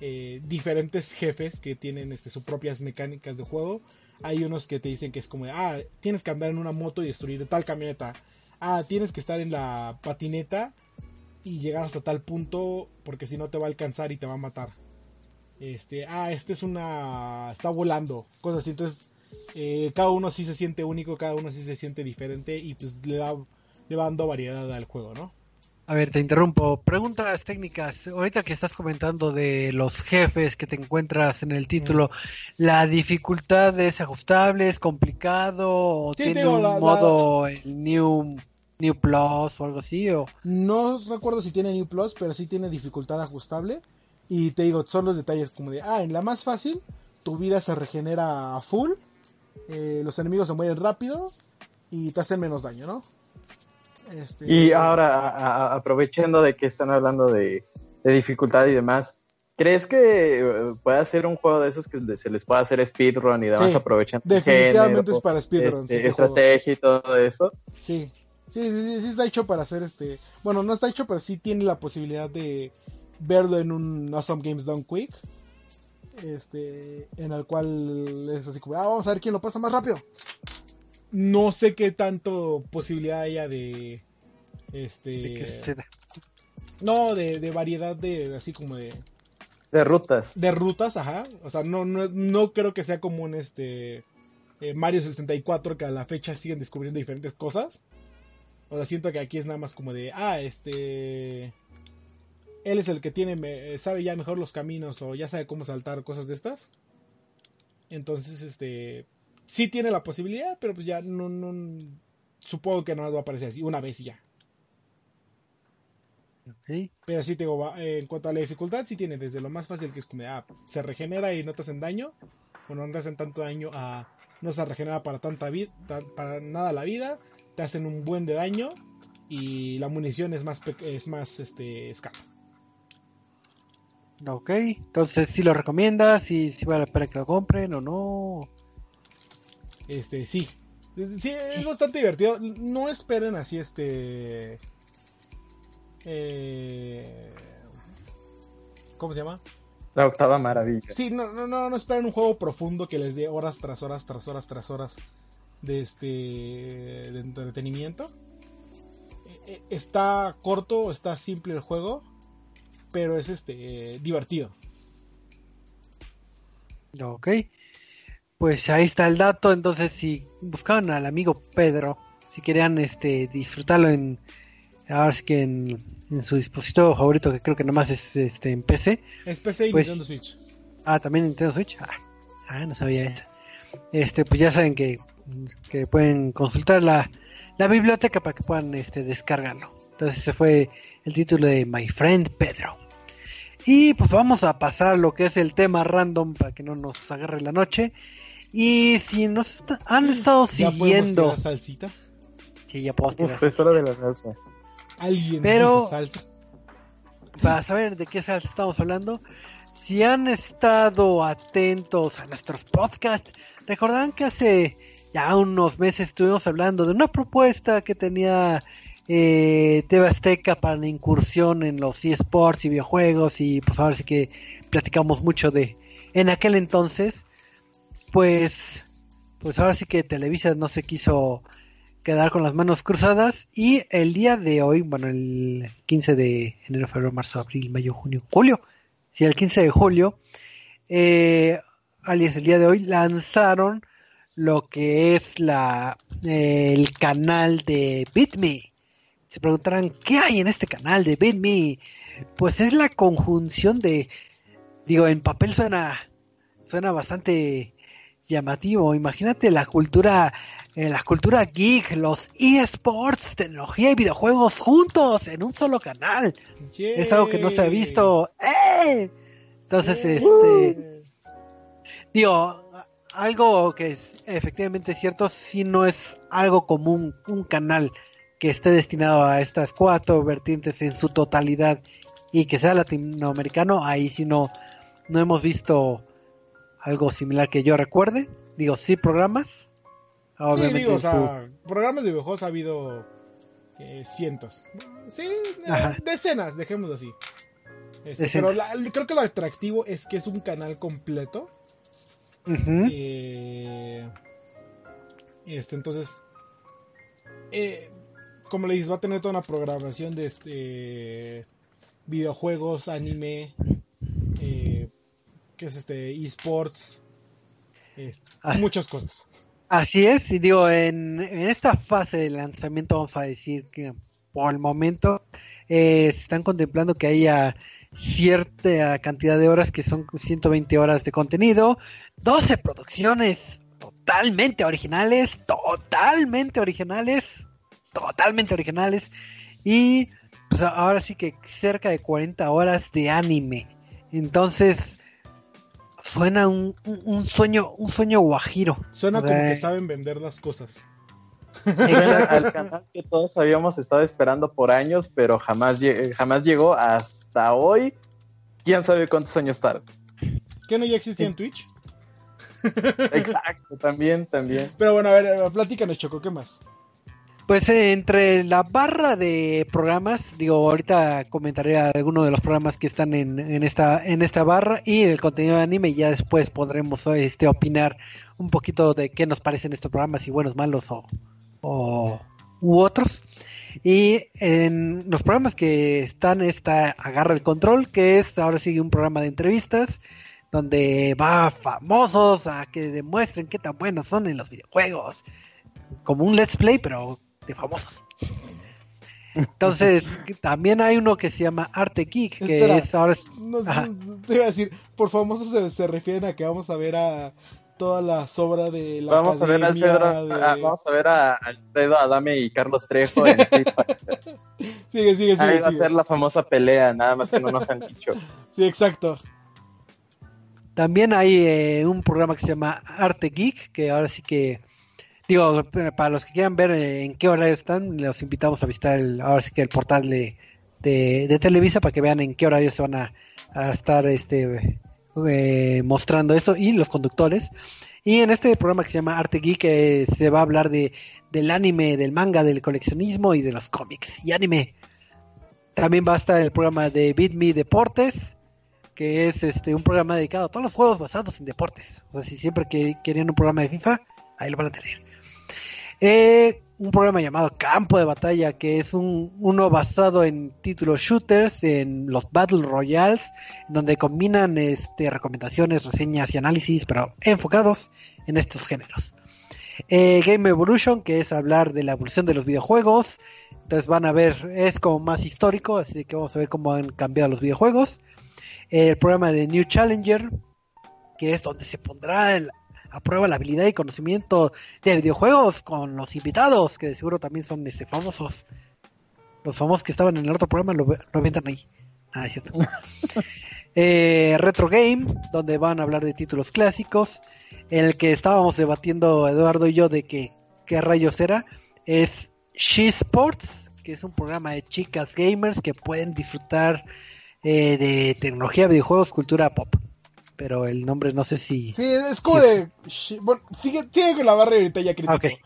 eh, diferentes jefes que tienen este sus propias mecánicas de juego hay unos que te dicen que es como, ah, tienes que andar en una moto y destruir tal camioneta. Ah, tienes que estar en la patineta y llegar hasta tal punto porque si no te va a alcanzar y te va a matar. Este, ah, este es una, está volando, cosas así. Entonces, eh, cada uno sí se siente único, cada uno sí se siente diferente y pues le da, le va dando variedad al juego, ¿no? A ver, te interrumpo. Preguntas técnicas. Ahorita que estás comentando de los jefes que te encuentras en el título, ¿la dificultad es ajustable, es complicado o tiene un modo New New Plus o algo así? O... No recuerdo si tiene New Plus, pero sí tiene dificultad ajustable. Y te digo, son los detalles como de, ah, en la más fácil, tu vida se regenera a full, eh, los enemigos se mueren rápido y te hacen menos daño, ¿no? Este, y ahora, aprovechando de que están hablando de, dificultad y demás, ¿crees que eh, puede ser un juego de esos que se les pueda hacer speedrun y demás aprovechando Definitivamente es para speedrun. Este, estrategia y todo eso. Sí. Sí, sí, sí, está hecho para hacer este. Bueno, no está hecho, pero sí tiene la posibilidad de verlo en un Awesome Games Done Quick. Este, en el cual es así como, ah, vamos a ver quién lo pasa más rápido no sé qué tanto posibilidad haya de este no de, variedad de así como de de rutas. de rutas ajá. O sea no no, no creo que sea como un este eh, Mario 64 que a la fecha siguen descubriendo diferentes cosas. O sea siento que aquí es nada más como de ah este él es el que tiene sabe ya mejor los caminos o ya sabe cómo saltar cosas de estas. Entonces este sí tiene la posibilidad, pero pues ya no, no supongo que no va a aparecer así una vez y ya. Pero sí tengo, en cuanto a la dificultad, sí tiene desde lo más fácil que es como, ah, se regenera y no te hacen daño, o no te hacen tanto daño a, no se regenera para tanta vida, para nada la vida, te hacen un buen de daño y la munición es más, es más, este, escasa. Ok, entonces si lo recomiendas, si vale la pena que lo compren o no. Este, sí. Sí, es bastante divertido. No esperen así este. Eh, ¿Cómo se llama? La octava maravilla. Sí, no, no, no, no esperen un juego profundo que les dé horas tras horas, tras horas, tras horas de este. de entretenimiento. Eh, eh, está corto, está simple el juego. pero es este divertido. Ok. Pues ahí está el dato. Entonces, si buscaban al amigo Pedro, si querían este disfrutarlo en ahora sí que en, en su dispositivo favorito, que creo que nomás es este en PC. Es PC y Pues- Nintendo Switch. Ah, también Nintendo Switch. Ah, ah, no sabía eso. Este, pues ya saben que, que pueden consultar la, la biblioteca para que puedan este, descargarlo. Entonces ese fue el título de My Friend Pedro. Y pues vamos a pasar a lo que es el tema random para que no nos agarre la noche. Y si nos está- han estado ¿Ya siguiendo... tirar salsita? Sí, ya puedo tirar. Uf, es hora de la salsa. ¿Alguien Pero- salsa? para saber de qué salsa estamos hablando, si han estado atentos a nuestros podcasts, recordarán que hace ya unos meses estuvimos hablando de una propuesta que tenía eh, TV Azteca para la incursión en los eSports y videojuegos y pues ahora sí que platicamos mucho de en aquel entonces pues pues ahora sí que Televisa no se quiso quedar con las manos cruzadas y el día de hoy, bueno, el 15 de enero, febrero, marzo, abril, mayo, junio, julio, sí, el 15 de julio, eh, alias el día de hoy, lanzaron lo que es la eh, el canal de BitMe. Se preguntarán, ¿qué hay en este canal de BitMe? Pues es la conjunción de, digo, en papel suena, suena bastante llamativo. Imagínate la cultura, eh, la cultura geek, los eSports, tecnología y videojuegos juntos en un solo canal. Es algo que no se ha visto. ¡Eh! Entonces, este, digo, algo que es efectivamente cierto, si no es algo común, un canal que esté destinado a estas cuatro vertientes en su totalidad y que sea latinoamericano, ahí sí no, no hemos visto algo similar que yo recuerde. Digo, sí programas. Sí, Obviamente digo, o sea, programas de videojuegos ha habido eh, cientos. Sí, eh, decenas, dejémoslo así. Este, pero la- creo que lo atractivo es que es un canal completo. Eh, este, entonces, como le dices, va a tener toda una programación de este videojuegos, anime, que es este esports, es- Ah. muchas cosas. Así es, y digo, en, en esta fase de lanzamiento vamos a decir que por el momento eh, se están contemplando que haya cierta cantidad de horas que son 120 horas de contenido, 12 producciones totalmente originales, totalmente originales, totalmente originales, y pues ahora sí que cerca de 40 horas de anime. Entonces, suena un, un- un sueño, un sueño guajiro. Suena como que saben vender las cosas. Al canal que todos habíamos estado esperando por años, pero jamás, jamás llegó hasta hoy. Quién sabe cuántos años tarde. ¿Qué no ya existía en Twitch? Exacto, también, también. Pero bueno, a ver, eh, platícanos, Choco, ¿qué más? Pues eh, entre la barra de programas, digo, ahorita comentaré algunos de los programas que están en, esta en esta barra y el contenido de anime y ya después podremos este opinar un poquito de qué nos parecen estos programas, si buenos, malos o, u otros. Y en los programas que están está Agarra el Control, que es ahora sigue un programa de entrevistas donde va famosos a que demuestren qué tan buenos son en los videojuegos. Como un let's play, pero de famosos. Entonces, <laughs> también hay uno que se llama Arte Geek, que Espera. es ahora No, te iba a decir, por famosos se, se refieren a que vamos a ver a toda la sobra de la Vamos a ver a Alfredo, de- a- vamos a ver a Alfredo Adame y Carlos Trejo en. <laughs> Sigue, sigue, sigue. Ahí va a sigue. ser la famosa pelea, nada más que no nos han dicho. <laughs> Sí, exacto. También hay eh, un programa que se llama Arte Geek, que ahora sí que, digo, para los que quieran ver eh, en qué horario están, los invitamos a visitar el, ahora sí que el portal de, de, Televisa para que vean en qué horario se van a, a estar este eh, mostrando eso y los conductores. Y en este programa que se llama Arte Geek eh, se va a hablar de, del anime, del manga, del coleccionismo y de los cómics y anime. También va a estar el programa de Beat Me Deportes, que es este un programa dedicado a todos los juegos basados en deportes. O sea, si siempre que- querían un programa de FIFA, ahí lo van a tener. Un programa llamado Campo de Batalla, que es un, uno basado en títulos shooters, en los Battle Royales, donde combinan este, recomendaciones, reseñas y análisis, pero enfocados en estos géneros. Eh, Game Evolution, que es hablar de la evolución de los videojuegos. Entonces van a ver, es como más histórico, así que vamos a ver cómo han cambiado los videojuegos. El programa de New Challenger, que es donde se pondrá el, a prueba la habilidad y conocimiento de videojuegos con los invitados, que de seguro también son este, famosos. Los famosos que estaban en el otro programa lo, lo avientan ahí. Ah, es cierto. <laughs> eh, Retro Game, donde van a hablar de títulos clásicos. En el que estábamos debatiendo Eduardo y yo de que qué rayos era. Es She Sports, que es un programa de chicas gamers que pueden disfrutar eh, de tecnología, videojuegos, cultura pop pero el nombre no sé si... Sí, es como de... Bueno, sigue, sigue con la barra y ahorita ya critico. Okay.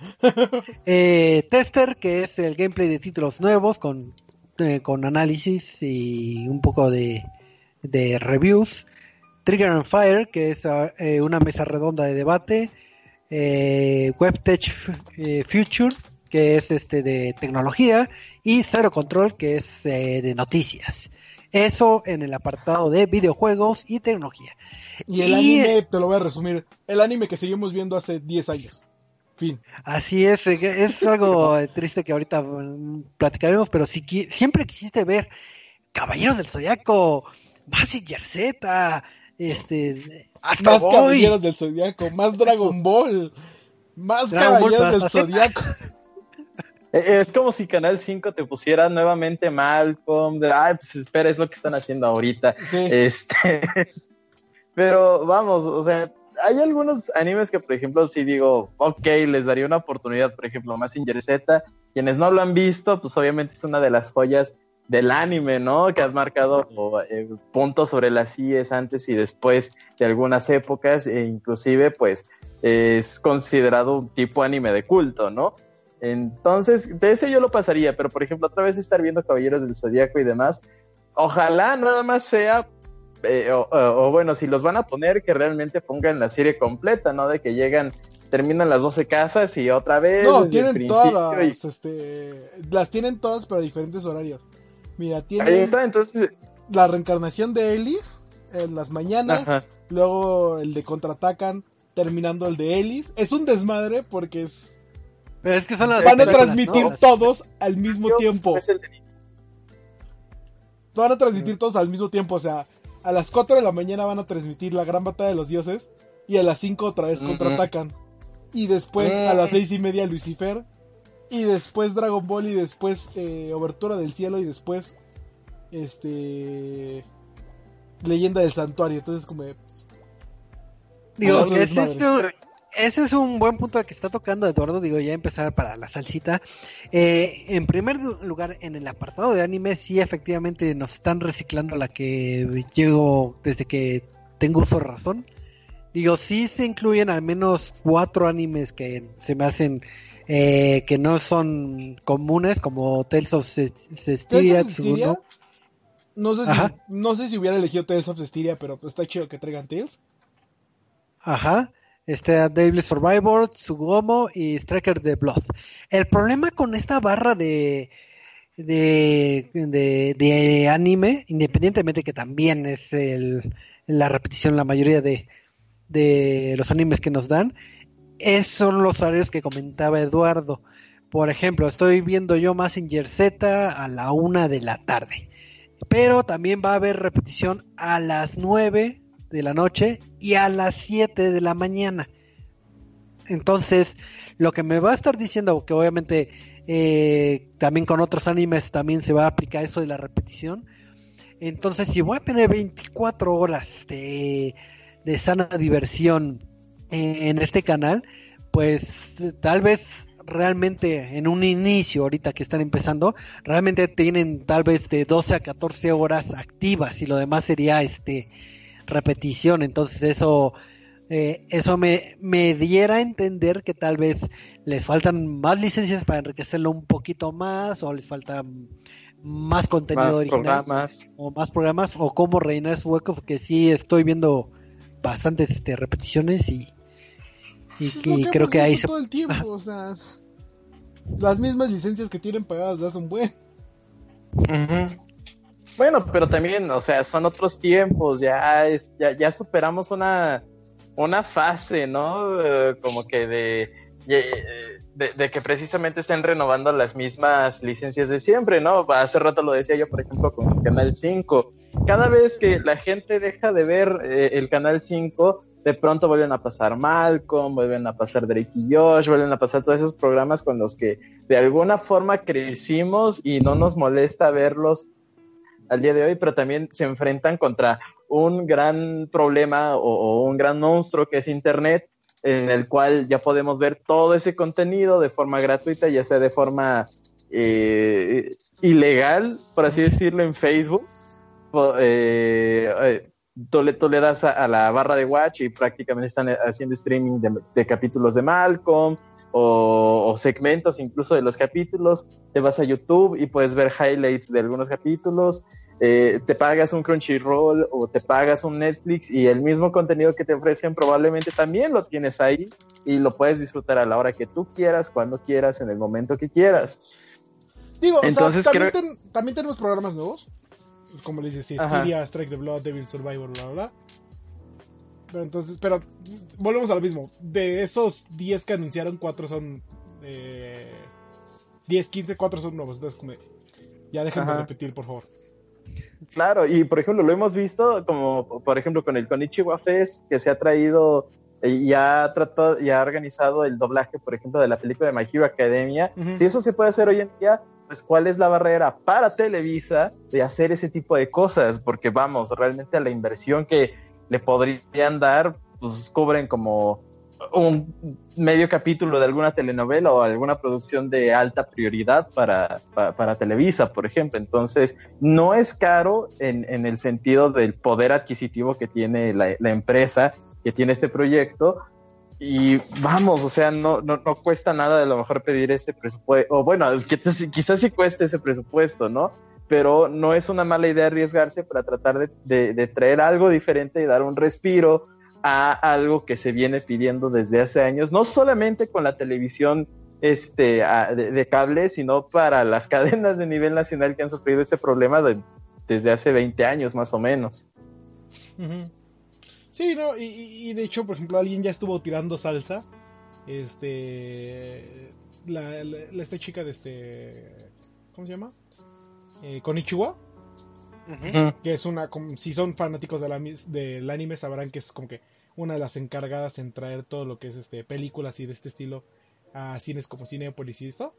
eh, Tester, que es el gameplay de títulos nuevos con, eh, con análisis y un poco de, de reviews. Trigger and Fire, que es eh, una mesa redonda de debate. Eh, WebTech Future, que es este de tecnología. Y Zero Control, que es de noticias. Eso en el apartado de videojuegos y tecnología. Y el anime, te lo voy a resumir, el anime que seguimos viendo hace 10 años. Fin. Así es, es algo <laughs> triste que ahorita platicaremos, pero si siempre quisiste ver Caballeros del Zodiaco, Massinger Z, este, hasta más Caballeros del Zodiaco, más Dragon Ball, más Caballeros del Zodiaco. <laughs> E-, es como si Canal 5 te pusiera nuevamente Malcolm, de, ay, pues espera, es lo que están haciendo ahorita. Este, <laughs> pero vamos, o sea, hay algunos animes que, por ejemplo, si digo, ok, les daría una oportunidad, por ejemplo, Massinger Z, quienes no lo han visto, pues obviamente es una de las joyas del anime, ¿no? Que has marcado eh, puntos sobre las IES antes y después de algunas épocas, e inclusive, pues, es considerado un tipo anime de culto, ¿no? Entonces, de ese yo lo pasaría, pero por ejemplo, otra vez estar viendo Caballeros del Zodíaco y demás, ojalá nada más sea, eh, o, bueno, si los van a poner, que realmente pongan la serie completa, ¿no? De que llegan, terminan las 12 casas y otra vez. No, tienen todas las, este, las tienen todas, pero a diferentes horarios. Mira, tienen. Ahí está, entonces. La reencarnación de Ellis en las mañanas, luego el de contraatacan, terminando el de Ellis. Es un desmadre porque es es que son las Van a transmitir todos al mismo tiempo. Van a transmitir todos al mismo tiempo. O sea, a las 4 de la mañana van a transmitir la gran batalla de los dioses. Y a las 5 otra vez contraatacan. Y después a las 6 y media Lucifer. Y después Dragon Ball. Y después eh, Obertura del Cielo. Y después. Este. Leyenda del Santuario. Entonces, como. Digo, ese es un buen punto que está tocando Eduardo, digo, ya empezar para la salsita. Eh, en primer lugar, en el apartado de anime, sí, efectivamente nos están reciclando la que llego desde que tengo uso razón. Digo, sí se incluyen al menos cuatro animes que se me hacen eh, que no son comunes, como Tales of Cestiria, No sé, si, no sé si hubiera elegido Tales of Cestiria, pero está chido que traigan Tales. Ajá. Este, Devil Survivor, Tsugomo y Striker de Blood. El problema con esta barra de, de, de, anime, independientemente que también es el, la repetición la mayoría de, de los animes que nos dan, es, son los horarios que comentaba Eduardo. Por ejemplo, estoy viendo yo Massinger Z a la una de la tarde. Pero también va a haber repetición a las nueve de la noche y a las 7 de la mañana. Entonces, lo que me va a estar diciendo, que obviamente eh, también con otros animes también se va a aplicar eso de la repetición. Entonces, si voy a tener 24 horas de, de sana diversión en, este canal, pues tal vez realmente en un inicio, ahorita que están empezando, realmente tienen tal vez de 12 a 14 horas activas y lo demás sería este repetición. Entonces eso, eh, eso me, me diera a entender que tal vez les faltan más licencias para enriquecerlo un poquito más o les falta más contenido original o más programas o cómo reinar su hueco porque sí estoy viendo bastantes este, repeticiones y, y, creo que ahí todo el tiempo, o sea, las mismas licencias que tienen pagadas hace un buen. Bueno, pero también, o sea, son otros tiempos, ya, es, ya, ya superamos una, una fase, ¿no? Eh, como que de, de, que precisamente estén renovando las mismas licencias de siempre, ¿no? Hace rato lo decía yo, por ejemplo, con Canal 5. Cada vez que la gente deja de ver eh, el Canal 5, de pronto vuelven a pasar Malcolm, vuelven a pasar Drake y Josh, vuelven a pasar todos esos programas con los que de alguna forma crecimos y no nos molesta verlos al día de hoy, pero también se enfrentan contra un gran problema o, un gran monstruo que es Internet, en el cual ya podemos ver todo ese contenido de forma gratuita, ya sea de forma eh, ilegal, por así decirlo, en Facebook. Eh, eh, tú, le, das a, la barra de Watch y prácticamente están haciendo streaming de, capítulos de Malcolm o, o, segmentos incluso de los capítulos. Te vas a YouTube y puedes ver highlights de algunos capítulos. Eh, te pagas un Crunchyroll o te pagas un Netflix y el mismo contenido que te ofrecen probablemente también lo tienes ahí y lo puedes disfrutar a la hora que tú quieras, cuando quieras, en el momento que quieras. Digo, Entonces, también, también, tenemos programas nuevos, como le dices, sí, Strike the Blood, Devil Survivor, bla, bla, bla. Pero entonces, pero volvemos a lo mismo. De esos 10 que anunciaron, 4 son... Eh, 10, 15, 4 son nuevos. Entonces, como, ya dejen de repetir, por favor. Claro, y por ejemplo, lo hemos visto como, por ejemplo, con el Konichiwa Fest, que se ha traído y ha tratado y ha organizado el doblaje, por ejemplo, de la película de My Hero Academia. Si eso se puede hacer hoy en día, pues cuál es la barrera para Televisa de hacer ese tipo de cosas, porque vamos, realmente a la inversión que le podrían dar, pues cubren como un medio capítulo de alguna telenovela o alguna producción de alta prioridad para, para, Televisa, por ejemplo. Entonces, no es caro en, en el sentido del poder adquisitivo que tiene la, la, empresa que tiene este proyecto. Y vamos, o sea, no, no, no cuesta nada de lo mejor pedir ese presupuesto, o bueno, quizás sí cueste ese presupuesto, ¿no? Pero no es una mala idea arriesgarse para tratar de, traer algo diferente y dar un respiro a algo que se viene pidiendo desde hace años, no solamente con la televisión este, de, cable, sino para las <laughs> cadenas de nivel nacional que han sufrido este problema desde hace 20 años más o menos. Sí, no, y, de hecho, por ejemplo, alguien ya estuvo tirando salsa. Este. La, esta chica de este. ¿Cómo se llama? Eh, Konichiwa. Que es una. si son fanáticos del anime, sabrán que es como que una de las encargadas en traer todo lo que es este películas y de este estilo a cines como Cinepolis y esto.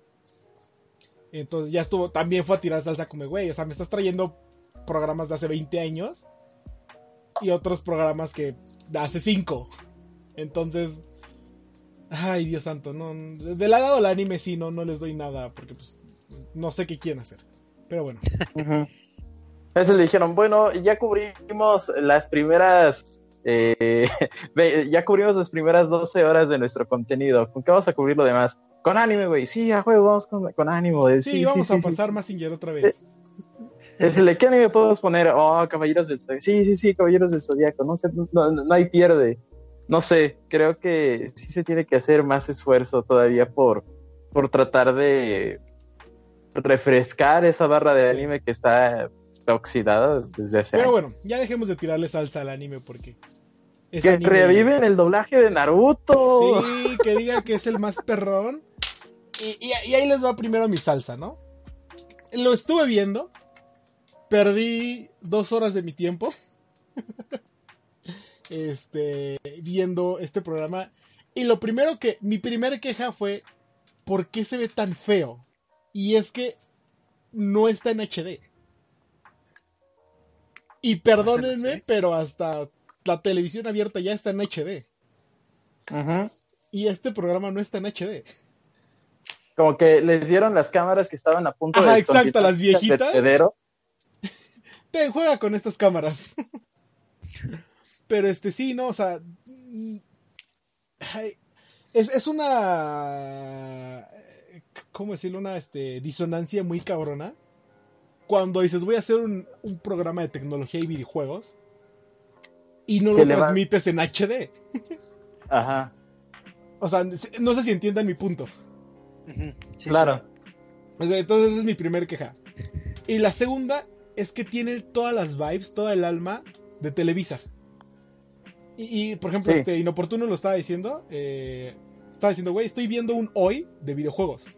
Entonces ya estuvo, también fue a tirar salsa como, güey, o sea, me estás trayendo programas de hace 20 años y otros programas que de hace 5. Entonces, ay, Dios santo, no, del lado del anime sí, no, no les doy nada porque pues no sé qué quieren hacer. Pero bueno. A veces le dijeron, bueno, ya cubrimos las primeras eh, <laughs> ya cubrimos las primeras 12 horas de nuestro contenido. ¿Con qué vamos a cubrir lo demás? Con anime, güey. Sí, a juego, vamos con, con anime. Sí, sí, vamos a pasar más sin otra vez. Eh, es el de qué anime podemos poner. Oh, Caballeros del Zodíaco. Sí, sí, sí, Caballeros del Zodíaco. No, no, no, hay pierde. No sé, creo que sí se tiene que hacer más esfuerzo todavía por, por tratar de refrescar esa barra de anime que está, está oxidada desde hace Pero bueno, ya dejemos de tirarle salsa al anime porque que reviven el doblaje de Naruto. Sí, que diga que es el más perrón. Y, ahí les va primero mi salsa, ¿no? Lo estuve viendo. Perdí dos horas de mi tiempo. <laughs> este, viendo este programa. Y lo primero que, mi primera queja fue, ¿por qué se ve tan feo? Y es que no está en HD. Y perdónenme, pero hasta la televisión abierta ya está en HD. Y este programa no está en HD. Como que les dieron las cámaras que estaban a punto Ajá, de. exacto, las viejitas. <laughs> Te juega con estas cámaras. <laughs> Pero este sí, no, o sea. Es, es una. ¿Cómo decirlo? Una este, disonancia muy cabrona. Cuando dices, voy a hacer un, un programa de tecnología y videojuegos y no lo transmites en HD. Ajá. O sea, no sé si entiendan mi punto. Sí, claro. O sea, entonces esa es mi primer queja. Y la segunda es que tiene todas las vibes, toda el alma de Televisa. Y, y, por ejemplo, Sí. este Inoportuno lo estaba diciendo. eh, estaba diciendo, güey, estoy viendo un hoy de videojuegos.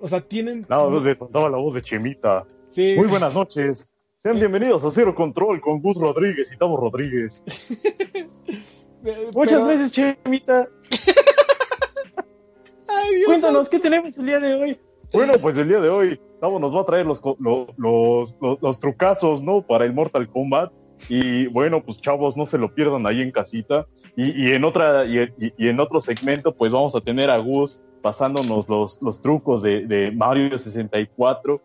O sea, tienen. La voz de, faltaba la voz de Chemita. Sí. Muy buenas noches. Sean bienvenidos a Cero Control con Gus Rodríguez y Tavo Rodríguez. <laughs> Muchas pero- veces, Chemita. <laughs> Ay, Dios Cuéntanos, ¿qué tenemos el día de hoy? Bueno, pues el día de hoy Tavo nos va a traer los, los, los, los trucazos, ¿no? Para el Mortal Kombat. Y bueno, pues chavos, no se lo pierdan ahí en casita. Y, y en otra, y, y- y en otro segmento, pues vamos a tener a Gus pasándonos los, trucos de, Mario 64,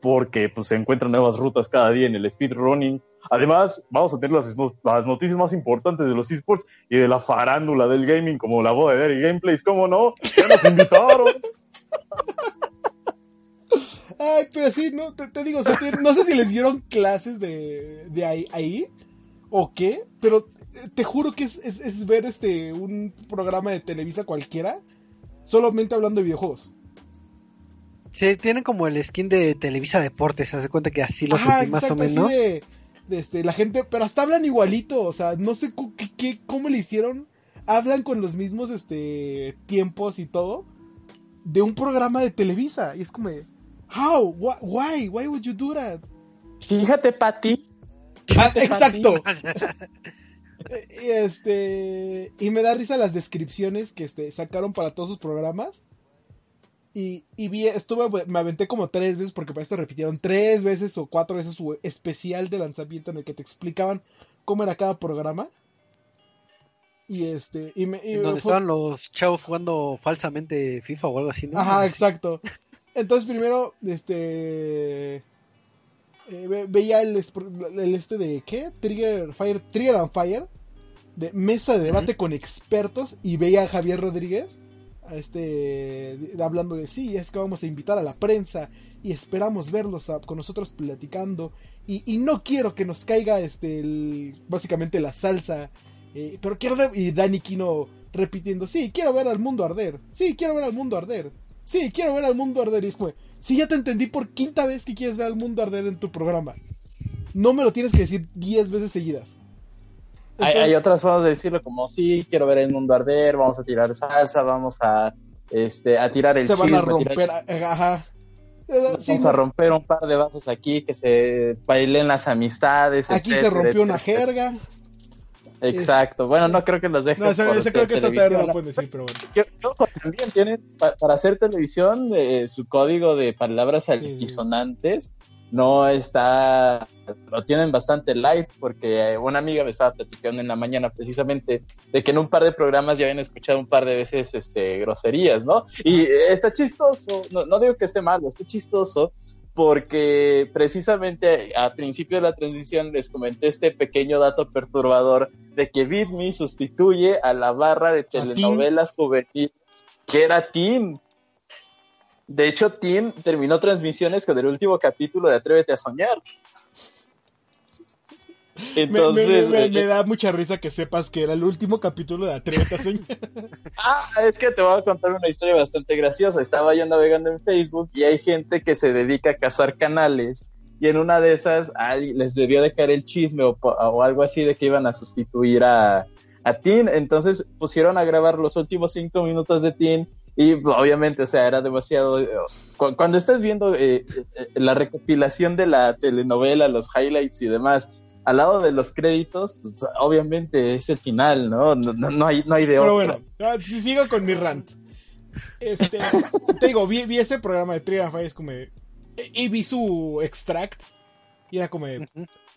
porque pues se encuentran nuevas rutas cada día en el speedrunning. Además, vamos a tener las, noticias más importantes de los esports y de la farándula del gaming, como la boda de Derry Gameplays, ¿cómo no? Ya nos invitaron. <laughs> Ay, pero sí, no, te, digo, no sé si les dieron clases de, ahí, o qué, pero eh, te juro que es, es ver este un programa de Televisa cualquiera solamente hablando de videojuegos. Sí, tienen como el skin de Televisa Deportes, se hace cuenta que así lo sentí más o menos. de, de, este, la gente, pero hasta hablan igualito, o sea, no sé qué, qué- cómo le hicieron, hablan con los mismos este tiempos y todo de un programa de Televisa y es como, how, why, why would you do that? Fíjate, Pati. Ah, exacto. <laughs> Y este y me da risa las descripciones que este sacaron para todos sus programas. Y, y vi, estuve, me aventé como tres veces, porque para esto repitieron tres veces o cuatro veces su especial de lanzamiento en el que te explicaban cómo era cada programa. Y este, y me, y Donde fue- estaban los chavos jugando falsamente FIFA o algo así, ¿no? Ajá, <laughs> exacto. Entonces primero, este... eh, ve- veía el, el este de, ¿qué? Trigger Fire, Trigger and Fire, de mesa de debate con expertos, y veía a Javier Rodríguez, a este, hablando de, sí, es que vamos a invitar a la prensa, y esperamos verlos a- con nosotros platicando, y, y no quiero que nos caiga, este, el- básicamente la salsa, eh, pero quiero ver, y Dani Kino repitiendo, sí, quiero ver al mundo arder, sí, quiero ver al mundo arder, sí, quiero ver al mundo arder, y es como, sí, ya te entendí por quinta vez que quieres ver al mundo arder en tu programa. No me lo tienes que decir 10 veces seguidas. Hay, Entonces- hay otras formas de decirlo, como sí, quiero ver el mundo arder, vamos a tirar salsa, vamos a, este, a tirar el se van a chisme, romper, a- ajá. Eh, sí, Vamos a romper un par de vasos aquí, que se bailen las amistades. aquí se etcétera, rompió una jerga. Exacto. Bueno, no creo que los dejen. No, ese, por ese creo que esa todavía no lo pueden decir, pero bueno. Yo- yo ojo, también tienen, pa- para hacer televisión, eh, su código de palabras sí. altisonantes no está, lo tienen bastante light, porque eh, una amiga me estaba platicando en la mañana precisamente de que en un par de programas ya habían escuchado un par de veces este, groserías, ¿no? Y está chistoso, no, no digo que esté malo, está chistoso, porque precisamente a principio de la transmisión les comenté este pequeño dato perturbador de que BitMe sustituye a la barra de telenovelas juveniles que era Teen. De hecho, Teen terminó transmisiones con el último capítulo de Atrévete a Soñar. Entonces, me, me- eh, me da mucha risa que sepas que era el último capítulo de Atrévete a Soñar. <laughs> Ah, es que te voy a contar una historia bastante graciosa. Estaba yo navegando en Facebook y hay gente que se dedica a cazar canales y en una de esas ay, les debió de caer el chisme o, algo así de que iban a sustituir a, a Teen. Entonces pusieron a grabar los últimos cinco minutos de Teen y obviamente, o sea, era demasiado... eh, cu- Cuando estás viendo eh, eh, la recopilación de la telenovela, los highlights y demás, al lado de los créditos, pues, obviamente es el final, ¿no? No, no, no hay, no hay de Pero otra. bueno, ah, si sigo con mi rant. Este, <laughs> te digo, vi, vi ese programa de Fire, es como y vi su extract y era como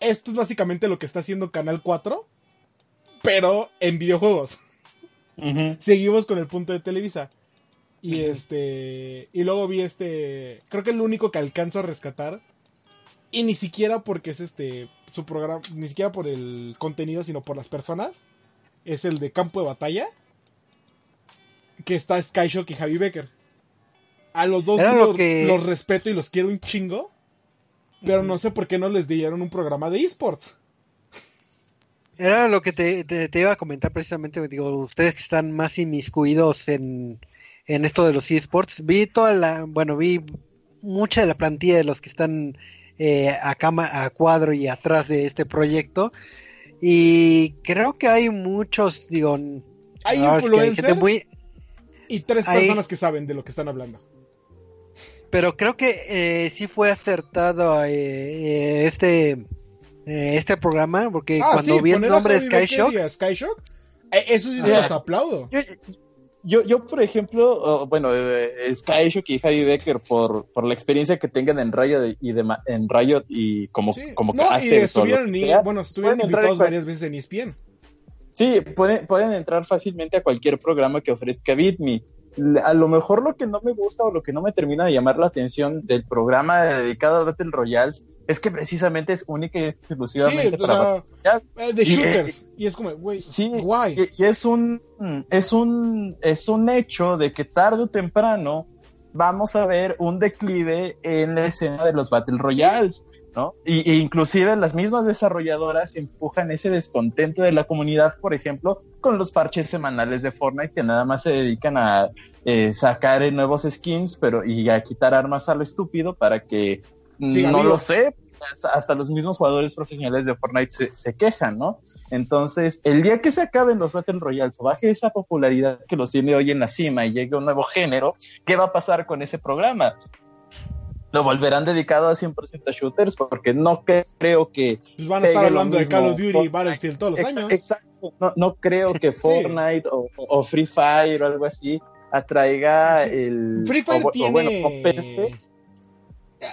esto es básicamente lo que está haciendo Canal 4, pero en videojuegos. Seguimos con el punto de Televisa. Y este. Y luego vi este. Creo que el único que alcanzo a rescatar. Y ni siquiera porque es este. Su programa. Ni siquiera por el contenido, sino por las personas. Es el de Campo de Batalla. Que está Skyshock y Javi Becker. A los dos los, que- los respeto y los quiero un chingo. Pero no sé por qué no les dieron un programa de esports. <laughs> Era lo que te, te- te iba a comentar precisamente, digo, ustedes que están más inmiscuidos en, en esto de los esports. Vi toda la, bueno, vi mucha de la plantilla de los que están eh, a, cama, a cuadro y atrás de este proyecto. Y creo que hay muchos, digo, hay ahora sí que hay gente influencers muy, y tres hay- personas que saben de lo que están hablando. pero creo que eh, sí fue acertado eh, eh, este eh, este programa porque Ah, cuando sí, vi el nombre de Javi Becker Skyshock y a Skyshock, eh, eso sí se Sí. los aplaudo. Yo, yo, yo, por ejemplo, oh, bueno, eh, Skyshock y Javi Becker por, por la experiencia que tengan en Riot y de, en Riot y como, Sí. como no, y estuvieron, sea, bueno, estuvieron invitados en varias veces en ESPN. Sí, pueden, pueden entrar fácilmente a cualquier programa que ofrezca BitMe. A lo mejor lo que no me gusta o lo que no me termina de llamar la atención del programa dedicado a Battle Royales es que precisamente es única y exclusivamente para sea, eh, de Y- shooters. Y es como, güey, Sí, guay. Y, y es un es un es un hecho de que tarde o temprano vamos a ver un declive en la escena de los Battle Royales, ¿no? Y, e inclusive las mismas desarrolladoras empujan ese descontento de la comunidad, por ejemplo, con los parches semanales de Fortnite que nada más se dedican a eh, sacar eh, nuevos skins, pero y a quitar armas a lo estúpido para que Siga no lo sé, hasta, hasta los mismos jugadores profesionales de Fortnite se, se quejan, ¿no? Entonces, el día que se acaben los Battle Royales o baje esa popularidad que los tiene hoy en la cima y llegue un nuevo género, ¿qué va a pasar con ese programa? ¿Lo volverán dedicado a 100% a shooters? Porque no que- creo que... Pues van a estar hablando de. Call of Duty y. Battlefield todos los Ex- años. Exacto. No, no creo que <laughs> Fortnite o, o Free Fire o algo así atraiga Sí. el... Free Fire o- o tiene... bueno,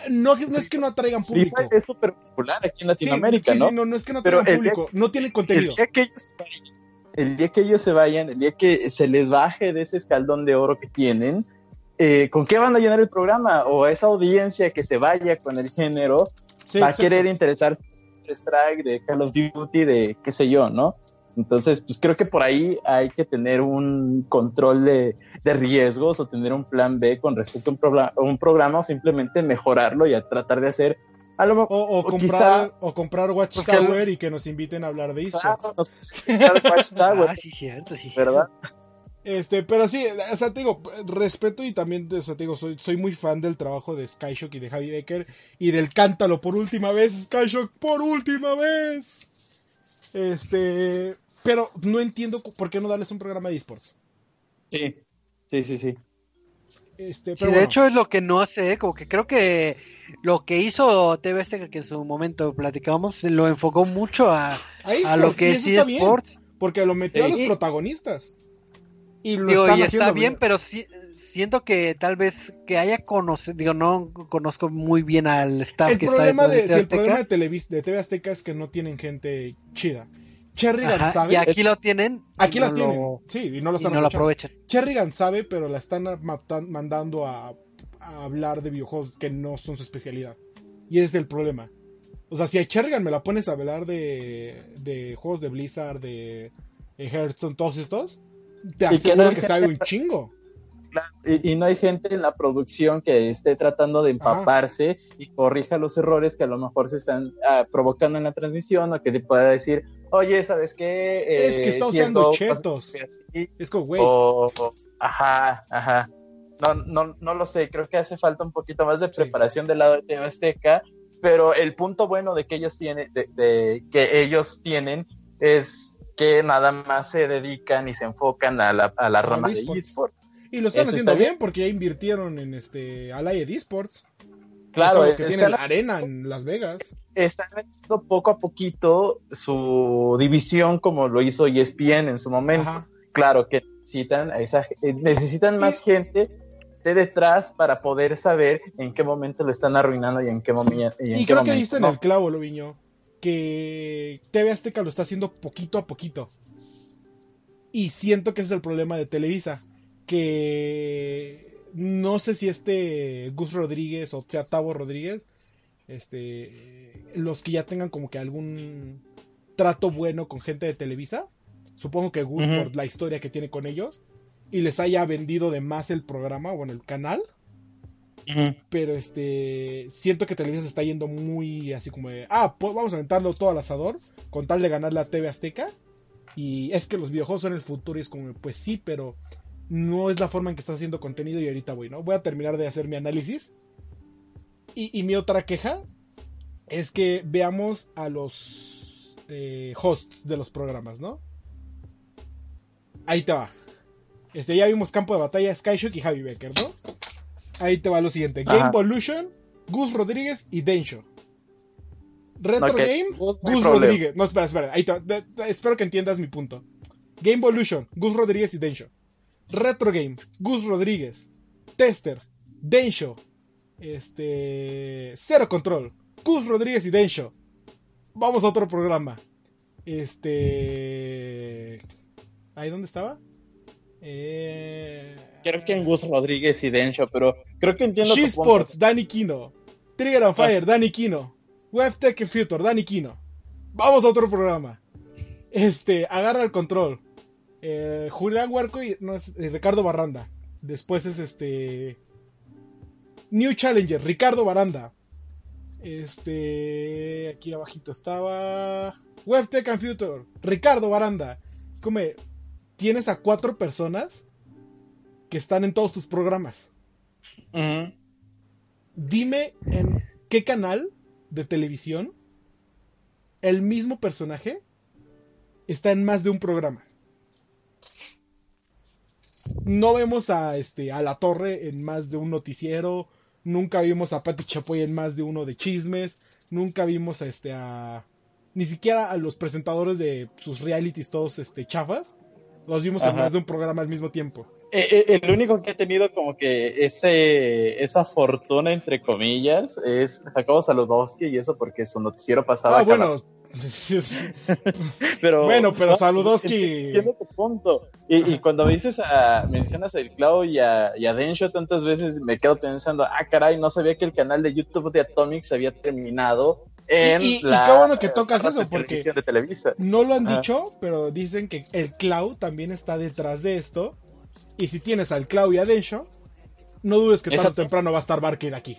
No, no es que no atraigan Free público. Fire es súper popular aquí en Latinoamérica, sí, ¿no? sí, no, no es que no Pero atraigan día- público, no tienen el contenido. día que ellos se vayan, el día que ellos se vayan, el día que se les baje de ese escaldón de oro que tienen, eh, ¿con qué van a llenar el programa? O a esa audiencia que se vaya con el género Sí, va a querer interesarse de Strike, de Call of Duty, de qué sé yo, ¿no? Entonces, pues creo que por ahí hay que tener un control de, de riesgos o tener un plan B con respecto a un, programa, un programa o simplemente mejorarlo y a tratar de hacer a lo mejor O, o o comprar, quizá- o comprar Watchtower los- y que nos inviten a hablar de esports. Claro, nos- Watch Tower, <laughs> Ah, sí, cierto, sí. ¿verdad? Este, pero sí, o sea, te digo, respeto y también, o sea, te digo, soy, soy muy fan del trabajo de Skyshock y de Javi Becker y del cántalo por última vez, Skyshock por última vez. Este, pero no entiendo por qué no darles un programa de esports. Sí, sí, sí, sí. Este, Sí, pero de bueno, hecho es lo que no hace, como que creo que lo que hizo TV Azteca, que en su momento platicábamos, lo enfocó mucho a, a, lo que es eSports. porque lo metió a los protagonistas. Y lo Digo, están y haciendo está bien, pero sí- siento que tal vez que haya conocido, digo, no conozco muy bien al staff El que problema está de, el problema de, Azteca. Televis- de TV Azteca es que no tienen gente chida. Cherrigan Ajá, sabe, y aquí lo tienen. aquí la no tienen, lo- sí, y no lo y están no lo aprovechando. aprovechan. Cherrigan sabe, pero la están matan- mandando a, a hablar de videojuegos que no son su especialidad. Y ese es el problema. O sea, si a Cherrigan me la pones a hablar de, de juegos de Blizzard, de, de Hearthstone, todos estos, te Y que aseguro no hay que gente- sabe un chingo. Y, y no hay gente en la producción que esté tratando de empaparse y corrija los errores que a lo mejor se están ah, provocando en la transmisión o que le pueda decir, oye, ¿sabes qué? Eh, Es que está si usando chetos. así", Es como, güey, o, ajá, ajá. No, no, no lo sé, creo que hace falta un poquito más de Sí. preparación del lado de TV Azteca, pero el punto bueno de que ellos tienen, de, de- que ellos tienen es que nada más se dedican y se enfocan a la, a la rama de eSports. y lo están eso haciendo está bien bien. porque ya invirtieron en este Allied Esports. Claro, son los que tienen la arena en Las Vegas. están metiendo poco a poquito su división como lo hizo ESPN en su momento. Ajá. Claro que necesitan, a esa, eh, necesitan más gente de detrás para poder saber en qué momento lo están arruinando y en qué, momi- y en Y qué creo que momento diste en el clavo, Loviño, que TV Azteca lo está haciendo poquito a poquito. Y siento que ese es el problema de Televisa, que no sé si este Gus Rodríguez o sea Tavo Rodríguez, este, los que ya tengan como que algún trato bueno con gente de Televisa, supongo que Gus por la historia que tiene con ellos, y les haya vendido de más el programa, bueno, el canal, pero este siento que Televisa se está yendo muy así como de, ah, pues vamos a aventarlo todo al asador con tal de ganar la TV Azteca y es que los videojuegos son el futuro y es como, pues sí, pero no es la forma en que estás haciendo contenido y ahorita voy, ¿no? Voy a terminar de hacer mi análisis. Y, y mi otra queja es que veamos a los eh, hosts de los programas, ¿no? Ahí te va. Este, ya vimos campo de batalla, Skyshock y Javi Becker, ¿no? Ahí te va lo siguiente. Game. Evolution, Gus Rodríguez y Densho. Retro Game, Gus, no hay Gus problema. Rodríguez. No, espera, espera. Ahí te va. De- de- espero que entiendas mi punto. Game Evolution, Gus Rodríguez y Densho. Retro Game, Gus Rodríguez. Tester, Densho. Este. Cero Control, Gus Rodríguez y Densho. Vamos a otro programa. Este. ¿Ahí dónde estaba? Eh... Creo que en Gus Rodríguez y Densho, pero creo que entiendo tu She punto. Sports, Danny Kino. Trigger on Fire, Danny Kino. WebTech Future, Danny Kino. Vamos a otro programa. Este, agarra el control. Eh, Julián Huerco y no es, eh, Ricardo Barranda. Después es este. New Challenger, Ricardo Baranda. Este. Aquí abajito estaba. WebTech and Future, Ricardo Baranda. Es como. Tienes a cuatro personas que están en todos tus programas. Dime en qué canal de televisión el mismo personaje está en más de un programa. No vemos a este a la torre en más de un noticiero, nunca vimos a Pati Chapoy en más de uno de chismes, nunca vimos a este a ni siquiera a los presentadores de sus realities todos este chafas, los vimos en Ajá. más de un programa al mismo tiempo. Eh, eh, el único que ha tenido como que ese esa fortuna entre comillas es Jacobo Saludowski y eso porque su noticiero pasaba Ah, bueno. <laughs> pero bueno, pero no, Saludowski- entiendo tu punto y, y cuando me dices a mencionas a El Clau y a, y a Densho tantas veces me quedo pensando ah caray no sabía que el canal de YouTube de Atomics había terminado en Y- y- y la qué bueno que tocas eso, porque- de Televisa No lo han dicho, pero dicen que el Clau también está detrás de esto. Y si tienes al Clau y a Densho, no dudes que tarde o temprano va a estar Barker aquí.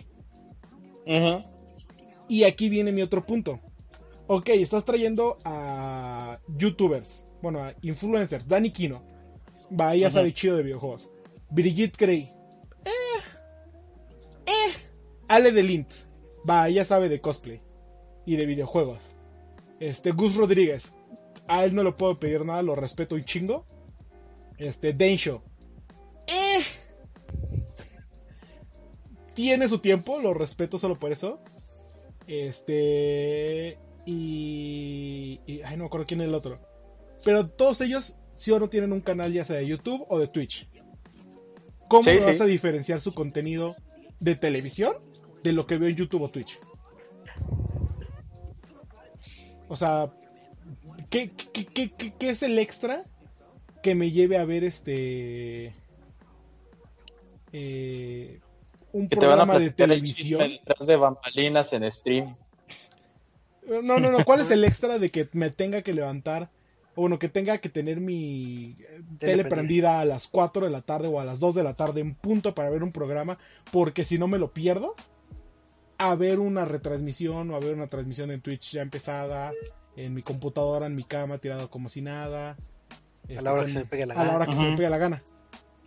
Y aquí viene mi otro punto. Ok, estás trayendo a youtubers, bueno, a influencers, Dani Kino, va, Ujú. sabe chido de videojuegos. Brigitte Grey, eh, eh. Ale de Lint, va, ya sabe de cosplay y de videojuegos. Este, Gus Rodríguez, a él no le puedo pedir nada, lo respeto un chingo. Este, Densho, eh. Tiene su tiempo, lo respeto solo por eso. Este. Y. y- ay, no me acuerdo quién es el otro. Pero todos ellos, sí o no, tienen un canal ya sea de YouTube o de Twitch. ¿Cómo Sí, me sí. vas a diferenciar su contenido de televisión de lo que veo en YouTube o Twitch? O sea, ¿qué, qué, qué- qué- qué es el extra que me lleve a ver este. eh, un programa de televisión? detrás de bambalinas en stream No, no, no. ¿Cuál es el <laughs> extra de que me tenga que levantar? O bueno, que tenga que tener mi eh, tele prendida. a las 4 de la tarde o a las 2 de la tarde en punto para ver un programa, porque si no me lo pierdo, a ver una retransmisión o a ver una transmisión en Twitch ya empezada, en mi computadora, en mi cama, tirado como si nada. A este, la hora que se le pegue la a la gana. hora que se me pegue la gana.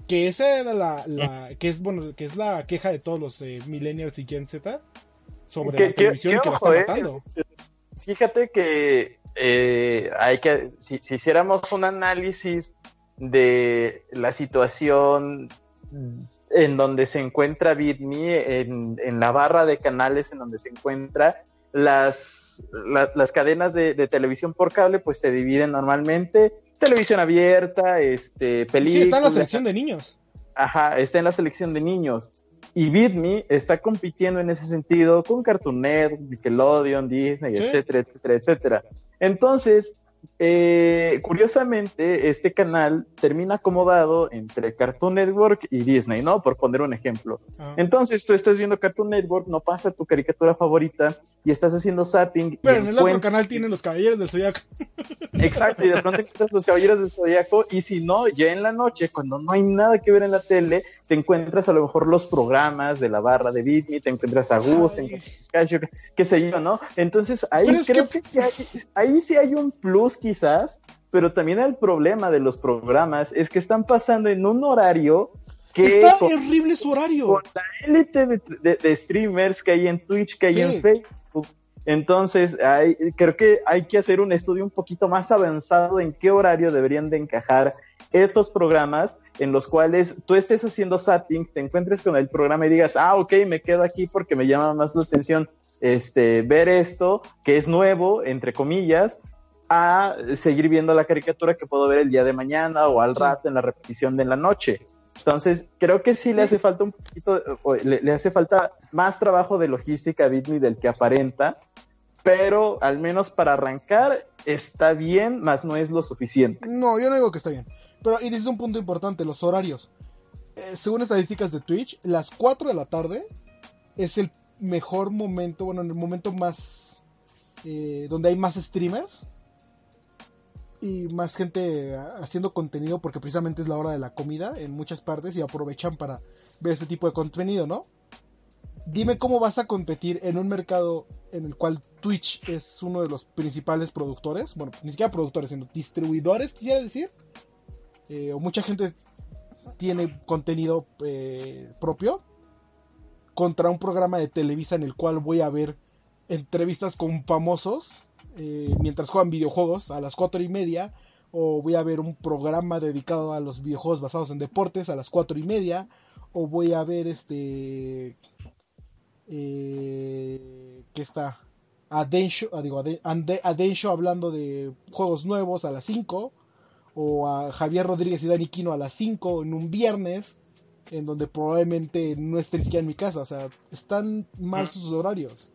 Que esa era la, la- que es bueno, que es la queja de todos los eh, millennials y Gen Z sobre Que- la que- televisión que que, la ojo, está eh, matando. Fíjate que eh, hay que, si, si hiciéramos un análisis de la situación en donde se encuentra BitMe, en, en la barra de canales en donde se encuentra, las, la- las cadenas de, de televisión por cable, pues se dividen normalmente televisión abierta, este, películas. Sí, está en la selección de niños. Ajá, está en la selección de niños. Y BitMe está compitiendo en ese sentido con Cartoon Network, Nickelodeon, Disney, Sí. etcétera, etcétera, etcétera. Entonces, eh, curiosamente, este canal termina acomodado entre Cartoon Network y Disney, ¿no? Por poner un ejemplo. Ajá. Entonces, tú estás viendo Cartoon Network, no pasa tu caricatura favorita y estás haciendo zapping. Pero en el otro canal tienen los caballeros del Zodiaco. <laughs> Exacto, y de pronto encuentras los caballeros del zodiaco, y si no, ya en la noche, cuando no hay nada que ver en la tele, te encuentras a lo mejor los programas de la barra de Bitme, te encuentras a Gus, te encuentras a qué sé yo, ¿no? Entonces ahí creo que- que, sí hay, ahí sí hay un plus quizás, pero también el problema de los programas es que están pasando en un horario que Está con, horrible su horario. con la élite de, de- de streamers que hay en Twitch, que hay Sí. en Facebook. Entonces, hay- creo que hay que hacer un estudio un poquito más avanzado en qué horario deberían de encajar estos programas en los cuales tú estés haciendo zapping, te encuentres con el programa y digas, ah, ok, me quedo aquí porque me llama más la atención este, ver esto, que es nuevo, entre comillas, a seguir viendo la caricatura que puedo ver el día de mañana o al rato en la repetición de la noche. Entonces, creo que sí le hace falta un poquito, o le, le hace falta más trabajo de logística a Bitme del que aparenta, pero al menos para arrancar está bien, más no es lo suficiente. No, yo no digo que está bien. Pero, y dices un punto importante, los horarios. Eh, según estadísticas de Twitch, las 4 de la tarde es el mejor momento, bueno, el momento más... eh, donde hay más streamers y más gente ah, haciendo contenido porque precisamente es la hora de la comida en muchas partes y aprovechan para ver este tipo de contenido, ¿no? Dime cómo vas a competir en un mercado en el cual Twitch es uno de los principales productores, bueno, ni siquiera productores, sino distribuidores, quisiera decir, eh, o mucha gente tiene contenido eh, propio, contra un programa de Televisa en el cual voy a ver entrevistas con famosos eh, mientras juegan videojuegos a las cuatro y media, o voy a ver un programa dedicado a los videojuegos basados en deportes a las cuatro y media, o voy a ver este eh, que está a Densho, ah, digo, a, Densho hablando de juegos nuevos a las 5 o a Javier Rodríguez y Dani Quino a las 5 en un viernes en donde probablemente no esté siquiera en mi casa, o sea, están mal sus horarios.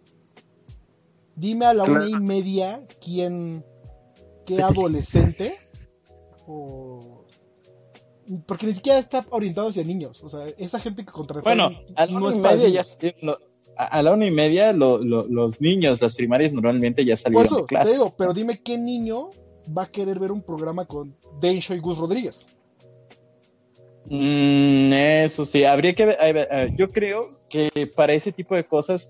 Dime a la Claro. una y media quién, qué adolescente o porque ni siquiera está orientado hacia niños, o sea, esa gente que contrataron Bueno, a la no una es y media ya lo- a, la una y media lo- lo- los niños, las primarias normalmente ya Por salieron eso de clase. te digo, pero dime qué niño va a querer ver un programa con Densho y Gus Rodríguez. Mm, eso sí, habría que ver, yo creo que para ese tipo de cosas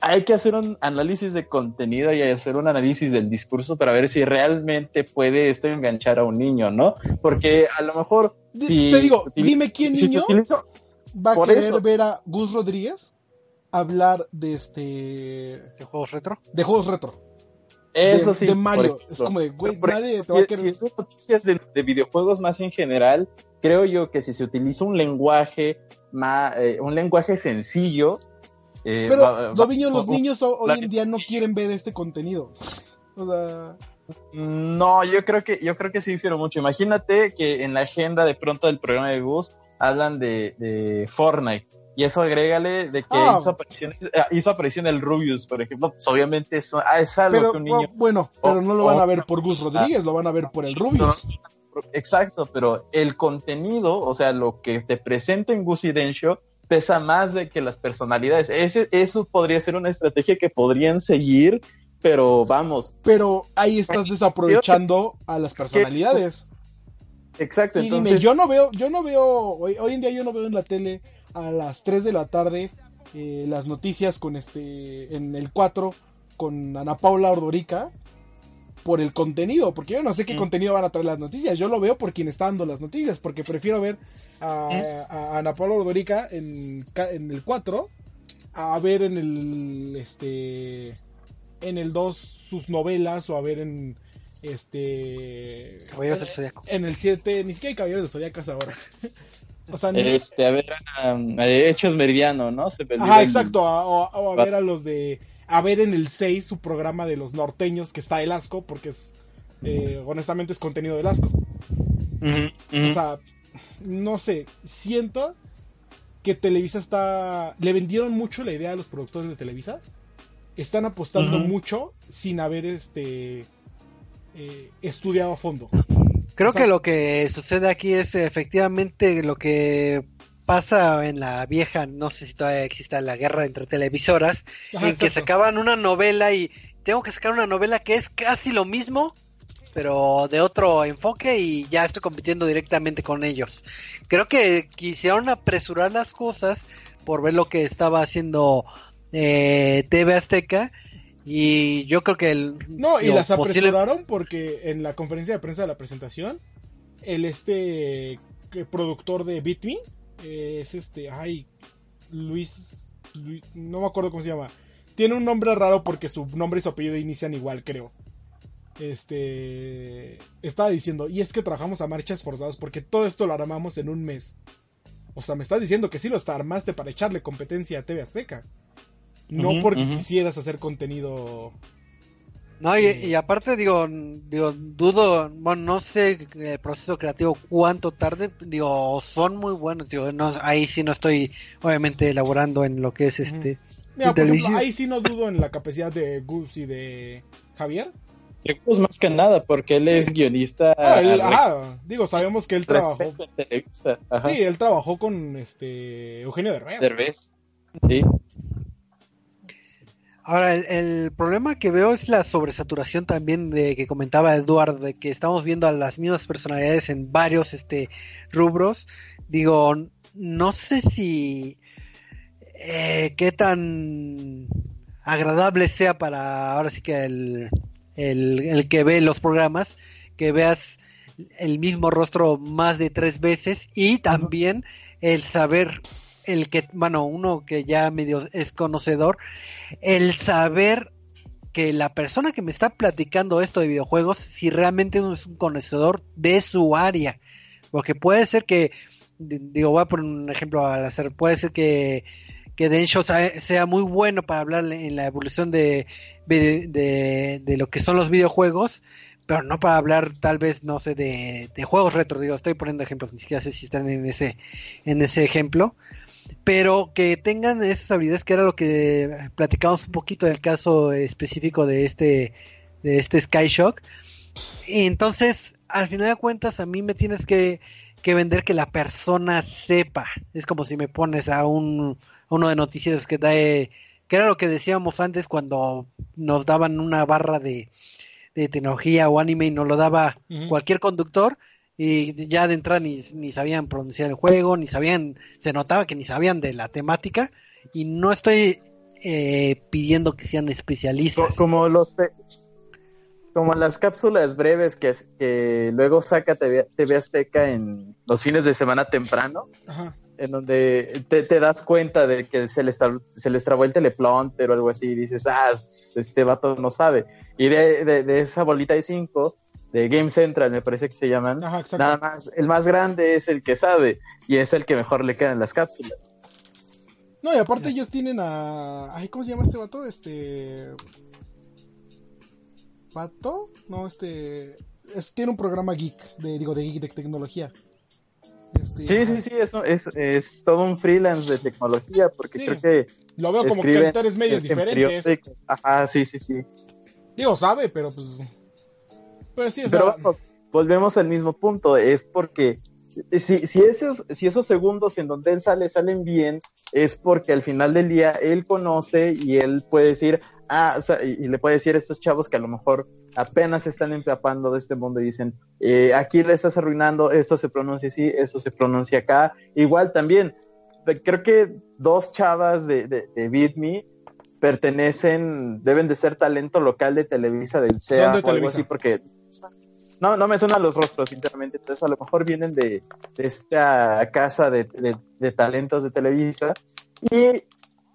hay que hacer un análisis de contenido y hacer un análisis del discurso para ver si realmente puede esto enganchar a un niño, ¿no? Porque a lo mejor si te digo, dime quién si niño va a querer eso. ver a Gus Rodríguez hablar de este ¿De juegos retro? de juegos retro. eso de, sí, de Mario. es como de, güey, nadie te va a si- querer. si es noticias de, de videojuegos más en general, creo yo que si se utiliza un lenguaje más, un lenguaje sencillo, eh, Pero, va- va- Doviño, los niños ho- hoy la- en día no quieren ver este contenido. O sea, No, yo creo que yo creo que sí difiero mucho. Imagínate que en la agenda de pronto del programa de Gus hablan de, de Fortnite y eso agrégale de que Ah. hizo aparición eh, hizo aparición el Rubius, por ejemplo, pues obviamente eso ah, es algo pero que un niño oh, bueno, pero o- no lo van a ver por Gus Rodríguez, lo van a ver por el Rubius. Exacto, pero el contenido, o sea, lo que te presenta en Gus y Densho pesa más de que las personalidades. Ese, eso podría ser una estrategia que podrían seguir, pero vamos, Pero ahí estás desaprovechando a las personalidades. exacto. Y dime, yo no veo, yo no veo, hoy, hoy en día yo no veo en la tele a las 3 de la tarde eh, las noticias con este, en el 4, con Ana Paula Ordorica, por el contenido, porque yo no sé qué Mm. contenido van a traer las noticias, yo lo veo por quien está dando las noticias, porque prefiero ver a, a Ana Paula Ordorica en, ca- en el 4, a ver en el, este, en el 2 sus novelas, o a ver en, este... Caballeros del Zodiaco. En el 7, ni siquiera hay Caballeros del Zodiaco ahora. <laughs> o sea, no- este, a ver, eh, Hechos Meridiano, ¿no? Se Ajá, exacto. a- o, o a ver a los de. A ver en el 6 su programa de los norteños que está el asco, porque es. eh, honestamente es contenido del asco. O sea, no sé. Siento que Televisa está. Le vendieron mucho la idea a los productores de Televisa. Están apostando mucho sin haber este. eh, estudiado a fondo. Creo O sea- que lo que sucede aquí es efectivamente lo que pasa en la vieja, no sé si todavía exista la guerra entre televisoras, Ajá, en que sacaban una novela y tengo que sacar una novela que es casi lo mismo, pero de otro enfoque y ya estoy compitiendo directamente con ellos. Creo que quisieron apresurar las cosas por ver lo que estaba haciendo eh, TV Azteca Y yo creo que el... No, y las posible- apresuraron porque en la conferencia de prensa de la presentación, el este que productor de Beat Me eh, es este, ay, Luis, Luis- no me acuerdo cómo se llama. Tiene un nombre raro porque su nombre y su apellido inician igual, creo. Este, estaba diciendo, y es que trabajamos a marchas forzadas porque todo esto lo armamos en un mes. O sea, me estás diciendo que sí lo armaste para echarle competencia a TV Azteca. No porque quisieras hacer contenido No, y, y aparte digo, digo, dudo, bueno, no sé el proceso creativo cuánto tarde, digo, son muy buenos, digo, no, ahí sí no estoy obviamente elaborando en lo que es este... Mira, ahí sí no dudo en la capacidad de Gus y de Javier. Pues más que nada, porque él es guionista. Ah, él- ajá, digo, sabemos que él trabajó. Ajá. Sí, él trabajó con este Eugenio Derbez. Derbez. Sí. Ahora, el, el problema que veo es la sobresaturación también de que comentaba Eduardo, de que estamos viendo a las mismas personalidades en varios este rubros. Digo, no sé si eh, qué tan agradable sea para ahora sí que el, el, el que ve los programas, que veas el mismo rostro más de tres veces y también el saber el que, bueno, uno que ya medio es conocedor, el saber que la persona que me está platicando esto de videojuegos, si realmente es un conocedor de su área, porque puede ser que, di- digo, voy a poner un ejemplo al hacer, puede ser que que Densho sea, muy bueno para hablar en la evolución de, de, lo que son los videojuegos, pero no para hablar tal vez, no sé, de, de juegos retro, digo, estoy poniendo ejemplos, ni siquiera sé si están en ese, en ese ejemplo, pero que tengan esas habilidades que era lo que platicamos un poquito del caso específico de este, de este Skyshock. Y entonces, al final de cuentas, a mí me tienes que, que vender que la persona sepa. Es como si me pones a un a uno de noticieros que da que era lo que decíamos antes cuando nos daban una barra de, de tecnología o anime y nos lo daba cualquier conductor y ya de entrada ni, ni sabían pronunciar el juego, ni sabían, se notaba que ni sabían de la temática y no estoy eh, pidiendo que sean especialistas. Como los como las cápsulas breves que, que luego saca TV, TV Azteca en los fines de semana temprano, Ajá. en donde te, te das cuenta de que se les, tra- se les trabó el teleprompter o algo así, y dices, ah, este vato no sabe. Y de, de- de esa bolita de cinco, de Game Central, me parece que se llaman, Ajá, nada más, el más grande es el que sabe, y es el que mejor le quedan las cápsulas. No, y aparte ellos tienen a. Ay, ¿cómo se llama este vato? Este. ¿Pato? No, este. es- tiene un programa geek, de, digo, de geek de tecnología. Este, Sí, sí, sí, eso es, es todo un freelance de tecnología, porque Sí. creo que Lo veo como que escriben en tres medios en diferentes. periódicos. Ajá, sí, sí, sí. Digo, sabe, pero pues. Pero sí, o Pero sea, vamos, volvemos al mismo punto, es porque si, si, esos, si esos segundos en donde él sale salen bien, es porque al final del día él conoce y él puede decir, ah, o sea, y, y le puede decir a estos chavos que a lo mejor apenas están empapando de este mundo y dicen, eh, aquí le estás arruinando, esto se pronuncia así, esto se pronuncia acá. Igual también, creo que dos chavas de, de, de Beat Me pertenecen, deben de ser talento local de Televisa del Son CEA de o algo Televisa. así, porque no, no me suenan los rostros internamente, entonces a lo mejor vienen de, de esta casa de, de- talentos de Televisa y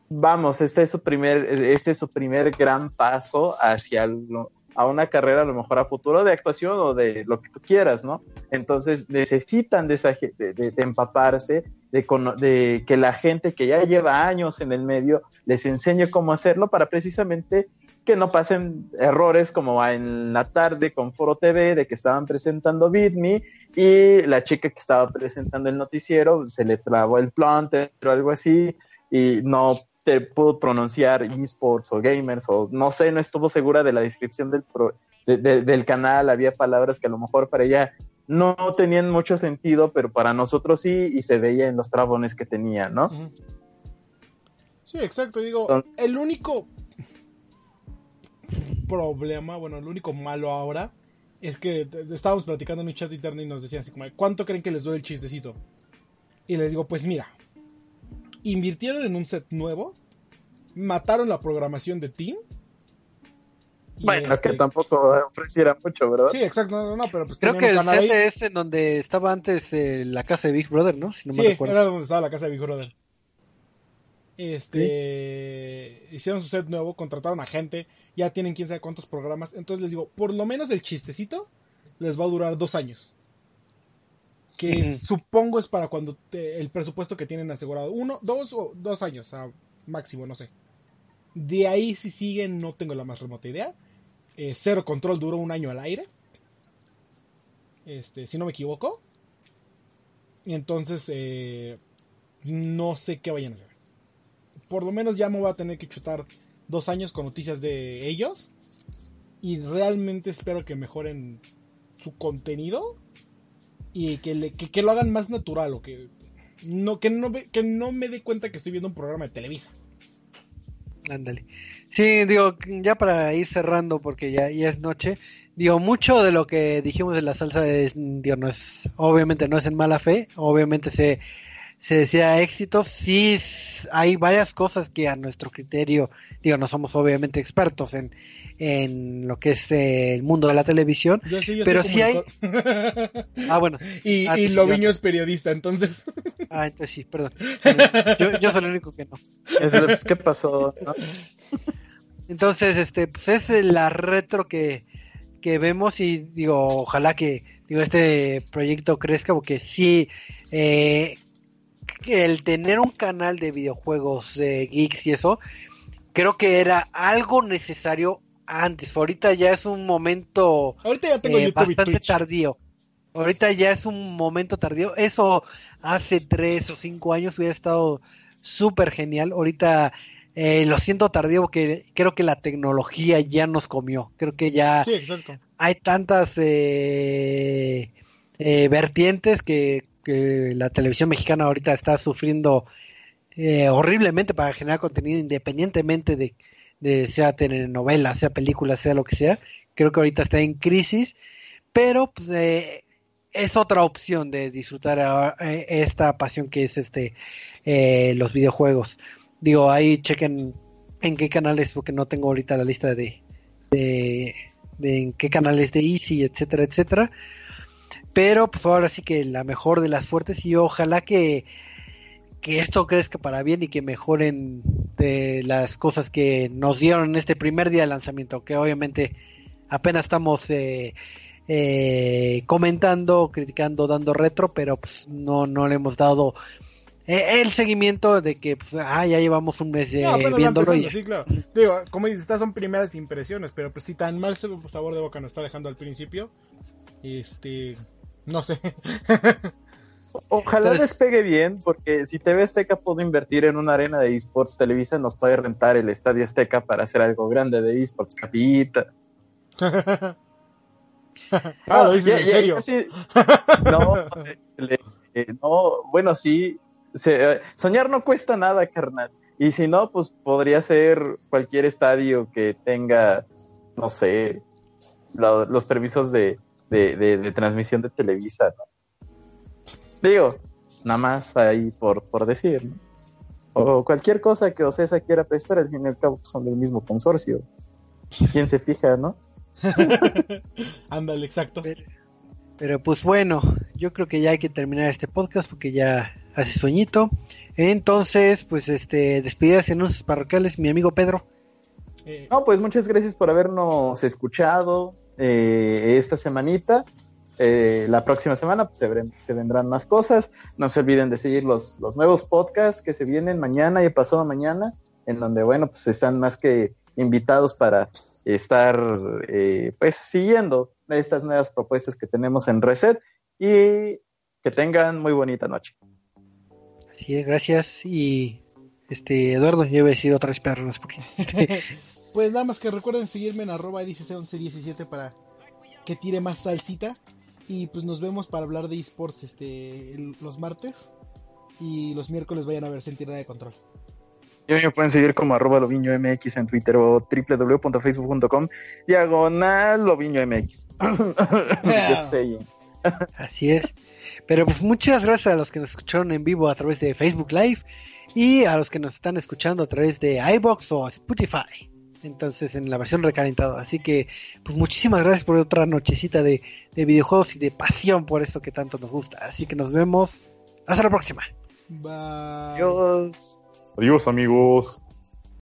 vamos, este es su primer, este es su primer gran paso hacia a una carrera a lo mejor a futuro de actuación o de lo que tú quieras, ¿no? Entonces necesitan de, esa empaparse, de que la gente que ya lleva años en el medio les enseñe cómo hacerlo para precisamente que no pasen errores como en la tarde con Foro TV de que estaban presentando Beat Me y la chica que estaba presentando el noticiero se le trabó el planter o algo así y no te pudo pronunciar esports o gamers o no sé, no estuvo segura de la descripción del, pro- de- de- del canal, había palabras que a lo mejor para ella no tenían mucho sentido, pero para nosotros sí y se veía en los trabones que tenía, ¿no? Sí, exacto. Digo, Entonces- el único problema, bueno, el único malo ahora es que estábamos platicando en un chat interno y nos decían así como, ¿cuánto creen que les doy el chistecito? Y les digo, pues mira, invirtieron en un set nuevo, mataron la programación de Team Bueno, este- que tampoco ofreciera mucho, ¿verdad? Sí, exacto, no, no, pero pues Creo que el canal ahí. set es en donde estaba antes eh, la casa de Big Brother, ¿no? Si no me sí, recuerdo. era donde estaba la casa de Big Brother. Este, hicieron su set nuevo, contrataron a gente, ya tienen quién sabe cuántos programas. Entonces les digo, por lo menos el chistecito les va a durar dos años. Que supongo es para cuando te- el presupuesto que tienen asegurado. Uno, dos o dos años, a máximo, no sé. De ahí si siguen, no tengo la más remota idea. Eh, Cero Control duró un año al aire. Este, si no me equivoco. Y entonces, eh, no sé qué vayan a hacer. Por lo menos ya me voy a tener que chutar dos años con noticias de ellos. Y realmente espero que mejoren su contenido. Y que, le- que, lo hagan más natural. O que no, que, no, que no me dé cuenta que estoy viendo un programa de Televisa. Ándale. Sí, digo, ya para ir cerrando, porque ya, ya es noche, digo, mucho de lo que dijimos de la salsa es, digo, no es, obviamente no es en mala fe, obviamente se, se decía éxito, sí hay varias cosas que a nuestro criterio, digo, no somos obviamente expertos en, en lo que es eh, el mundo de la televisión, Yo sí, yo Pero sí hay- <laughs> ah, bueno, <laughs> y Ah, y sí, Loviño yo- es periodista, entonces. <laughs> ah, entonces sí, perdón, yo, yo soy el único que no. Es ¿Qué pasó? no? Entonces, este, pues es la retro que, que vemos y digo, ojalá que digo este proyecto crezca porque sí, eh, el tener un canal de videojuegos de geeks y eso, creo que era algo necesario antes. Ahorita ya es un momento Ahorita ya tengo eh, bastante tardío. Ahorita ya es un momento tardío. Eso hace tres o cinco años hubiera estado súper genial. Ahorita eh, lo siento tardío porque creo que la tecnología ya nos comió. Creo que ya Sí, hay tantas eh, vertientes que, que la televisión mexicana ahorita está sufriendo eh, horriblemente para generar contenido independientemente de, de sea telenovela, sea película, sea lo que sea. Creo que ahorita está en crisis, pero pues, eh, es otra opción de disfrutar eh, esta pasión que es este los videojuegos. Digo, ahí chequen en qué canales, porque no tengo ahorita la lista de, de, de en qué canales de Easy, etcétera, etcétera. Pero pues ahora sí que la mejor de las fuertes y ojalá que, que esto crezca para bien y que mejoren de las cosas que nos dieron en este primer día de lanzamiento, que obviamente apenas estamos eh, eh, comentando, criticando, dando retro, pero pues no, no le hemos dado eh, el seguimiento de que pues, ah, ya llevamos un mes eh, No, viéndolo y sí, claro. Digo, como dices, estas son primeras impresiones, pero pues si tan mal sabor de boca nos está dejando al principio, este, no sé. Ojalá Entonces- despegue bien, porque si TV Azteca pudo invertir en una arena de esports, Televisa nos puede rentar el Estadio Azteca para hacer algo grande de esports, capita. <laughs> ah, lo dices ya- en ya- serio. ya sí. No, le- eh, no, bueno, sí. se- eh, soñar no cuesta nada, carnal. Y si no, pues podría ser cualquier estadio que tenga, no sé, lo- los permisos de, de, de- de transmisión de Televisa, ¿no? Digo, nada más ahí por, por decir, ¿no? O cualquier cosa que Ocesa quiera prestar, al fin y al cabo pues, son del mismo consorcio. ¿Quién se fija, no? <laughs> Ándale, exacto. Pero, pero, pues bueno, yo creo que ya hay que terminar este podcast porque ya hace sueñito. Entonces, pues este, despedidas y anuncios parroquiales, mi amigo Pedro. Eh, No, pues muchas gracias por habernos escuchado eh, esta semanita. Eh, la próxima semana pues, se, ven- se vendrán más cosas. No se olviden de seguir los, los nuevos podcasts que se vienen mañana y pasado mañana, en donde, bueno, pues están más que invitados para estar, eh, pues, siguiendo estas nuevas propuestas que tenemos en Reset y que tengan muy bonita noche. Así es, gracias. Y este, Eduardo, yo iba a decir otra vez Pedro, no sé por qué. Pues nada más que recuerden seguirme en arroba DCC1117 para que tire más salsita. Y pues nos vemos para hablar de esports este, el- los martes. Y los miércoles vayan a ver Centinela de Control. Y me pueden seguir como arroba Loviño MX en Twitter o www.facebook.com diagonal Loviño MX. <laughs> Así es. Pero pues muchas gracias a los que nos escucharon en vivo a través de Facebook Live y a los que nos están escuchando a través de iBox o Spotify. Entonces, en la versión recalentado. Así que, pues muchísimas gracias por otra nochecita de, de videojuegos y de pasión por esto que tanto nos gusta. Así que nos vemos. Hasta la próxima. Bye. Adiós. Adiós, amigos.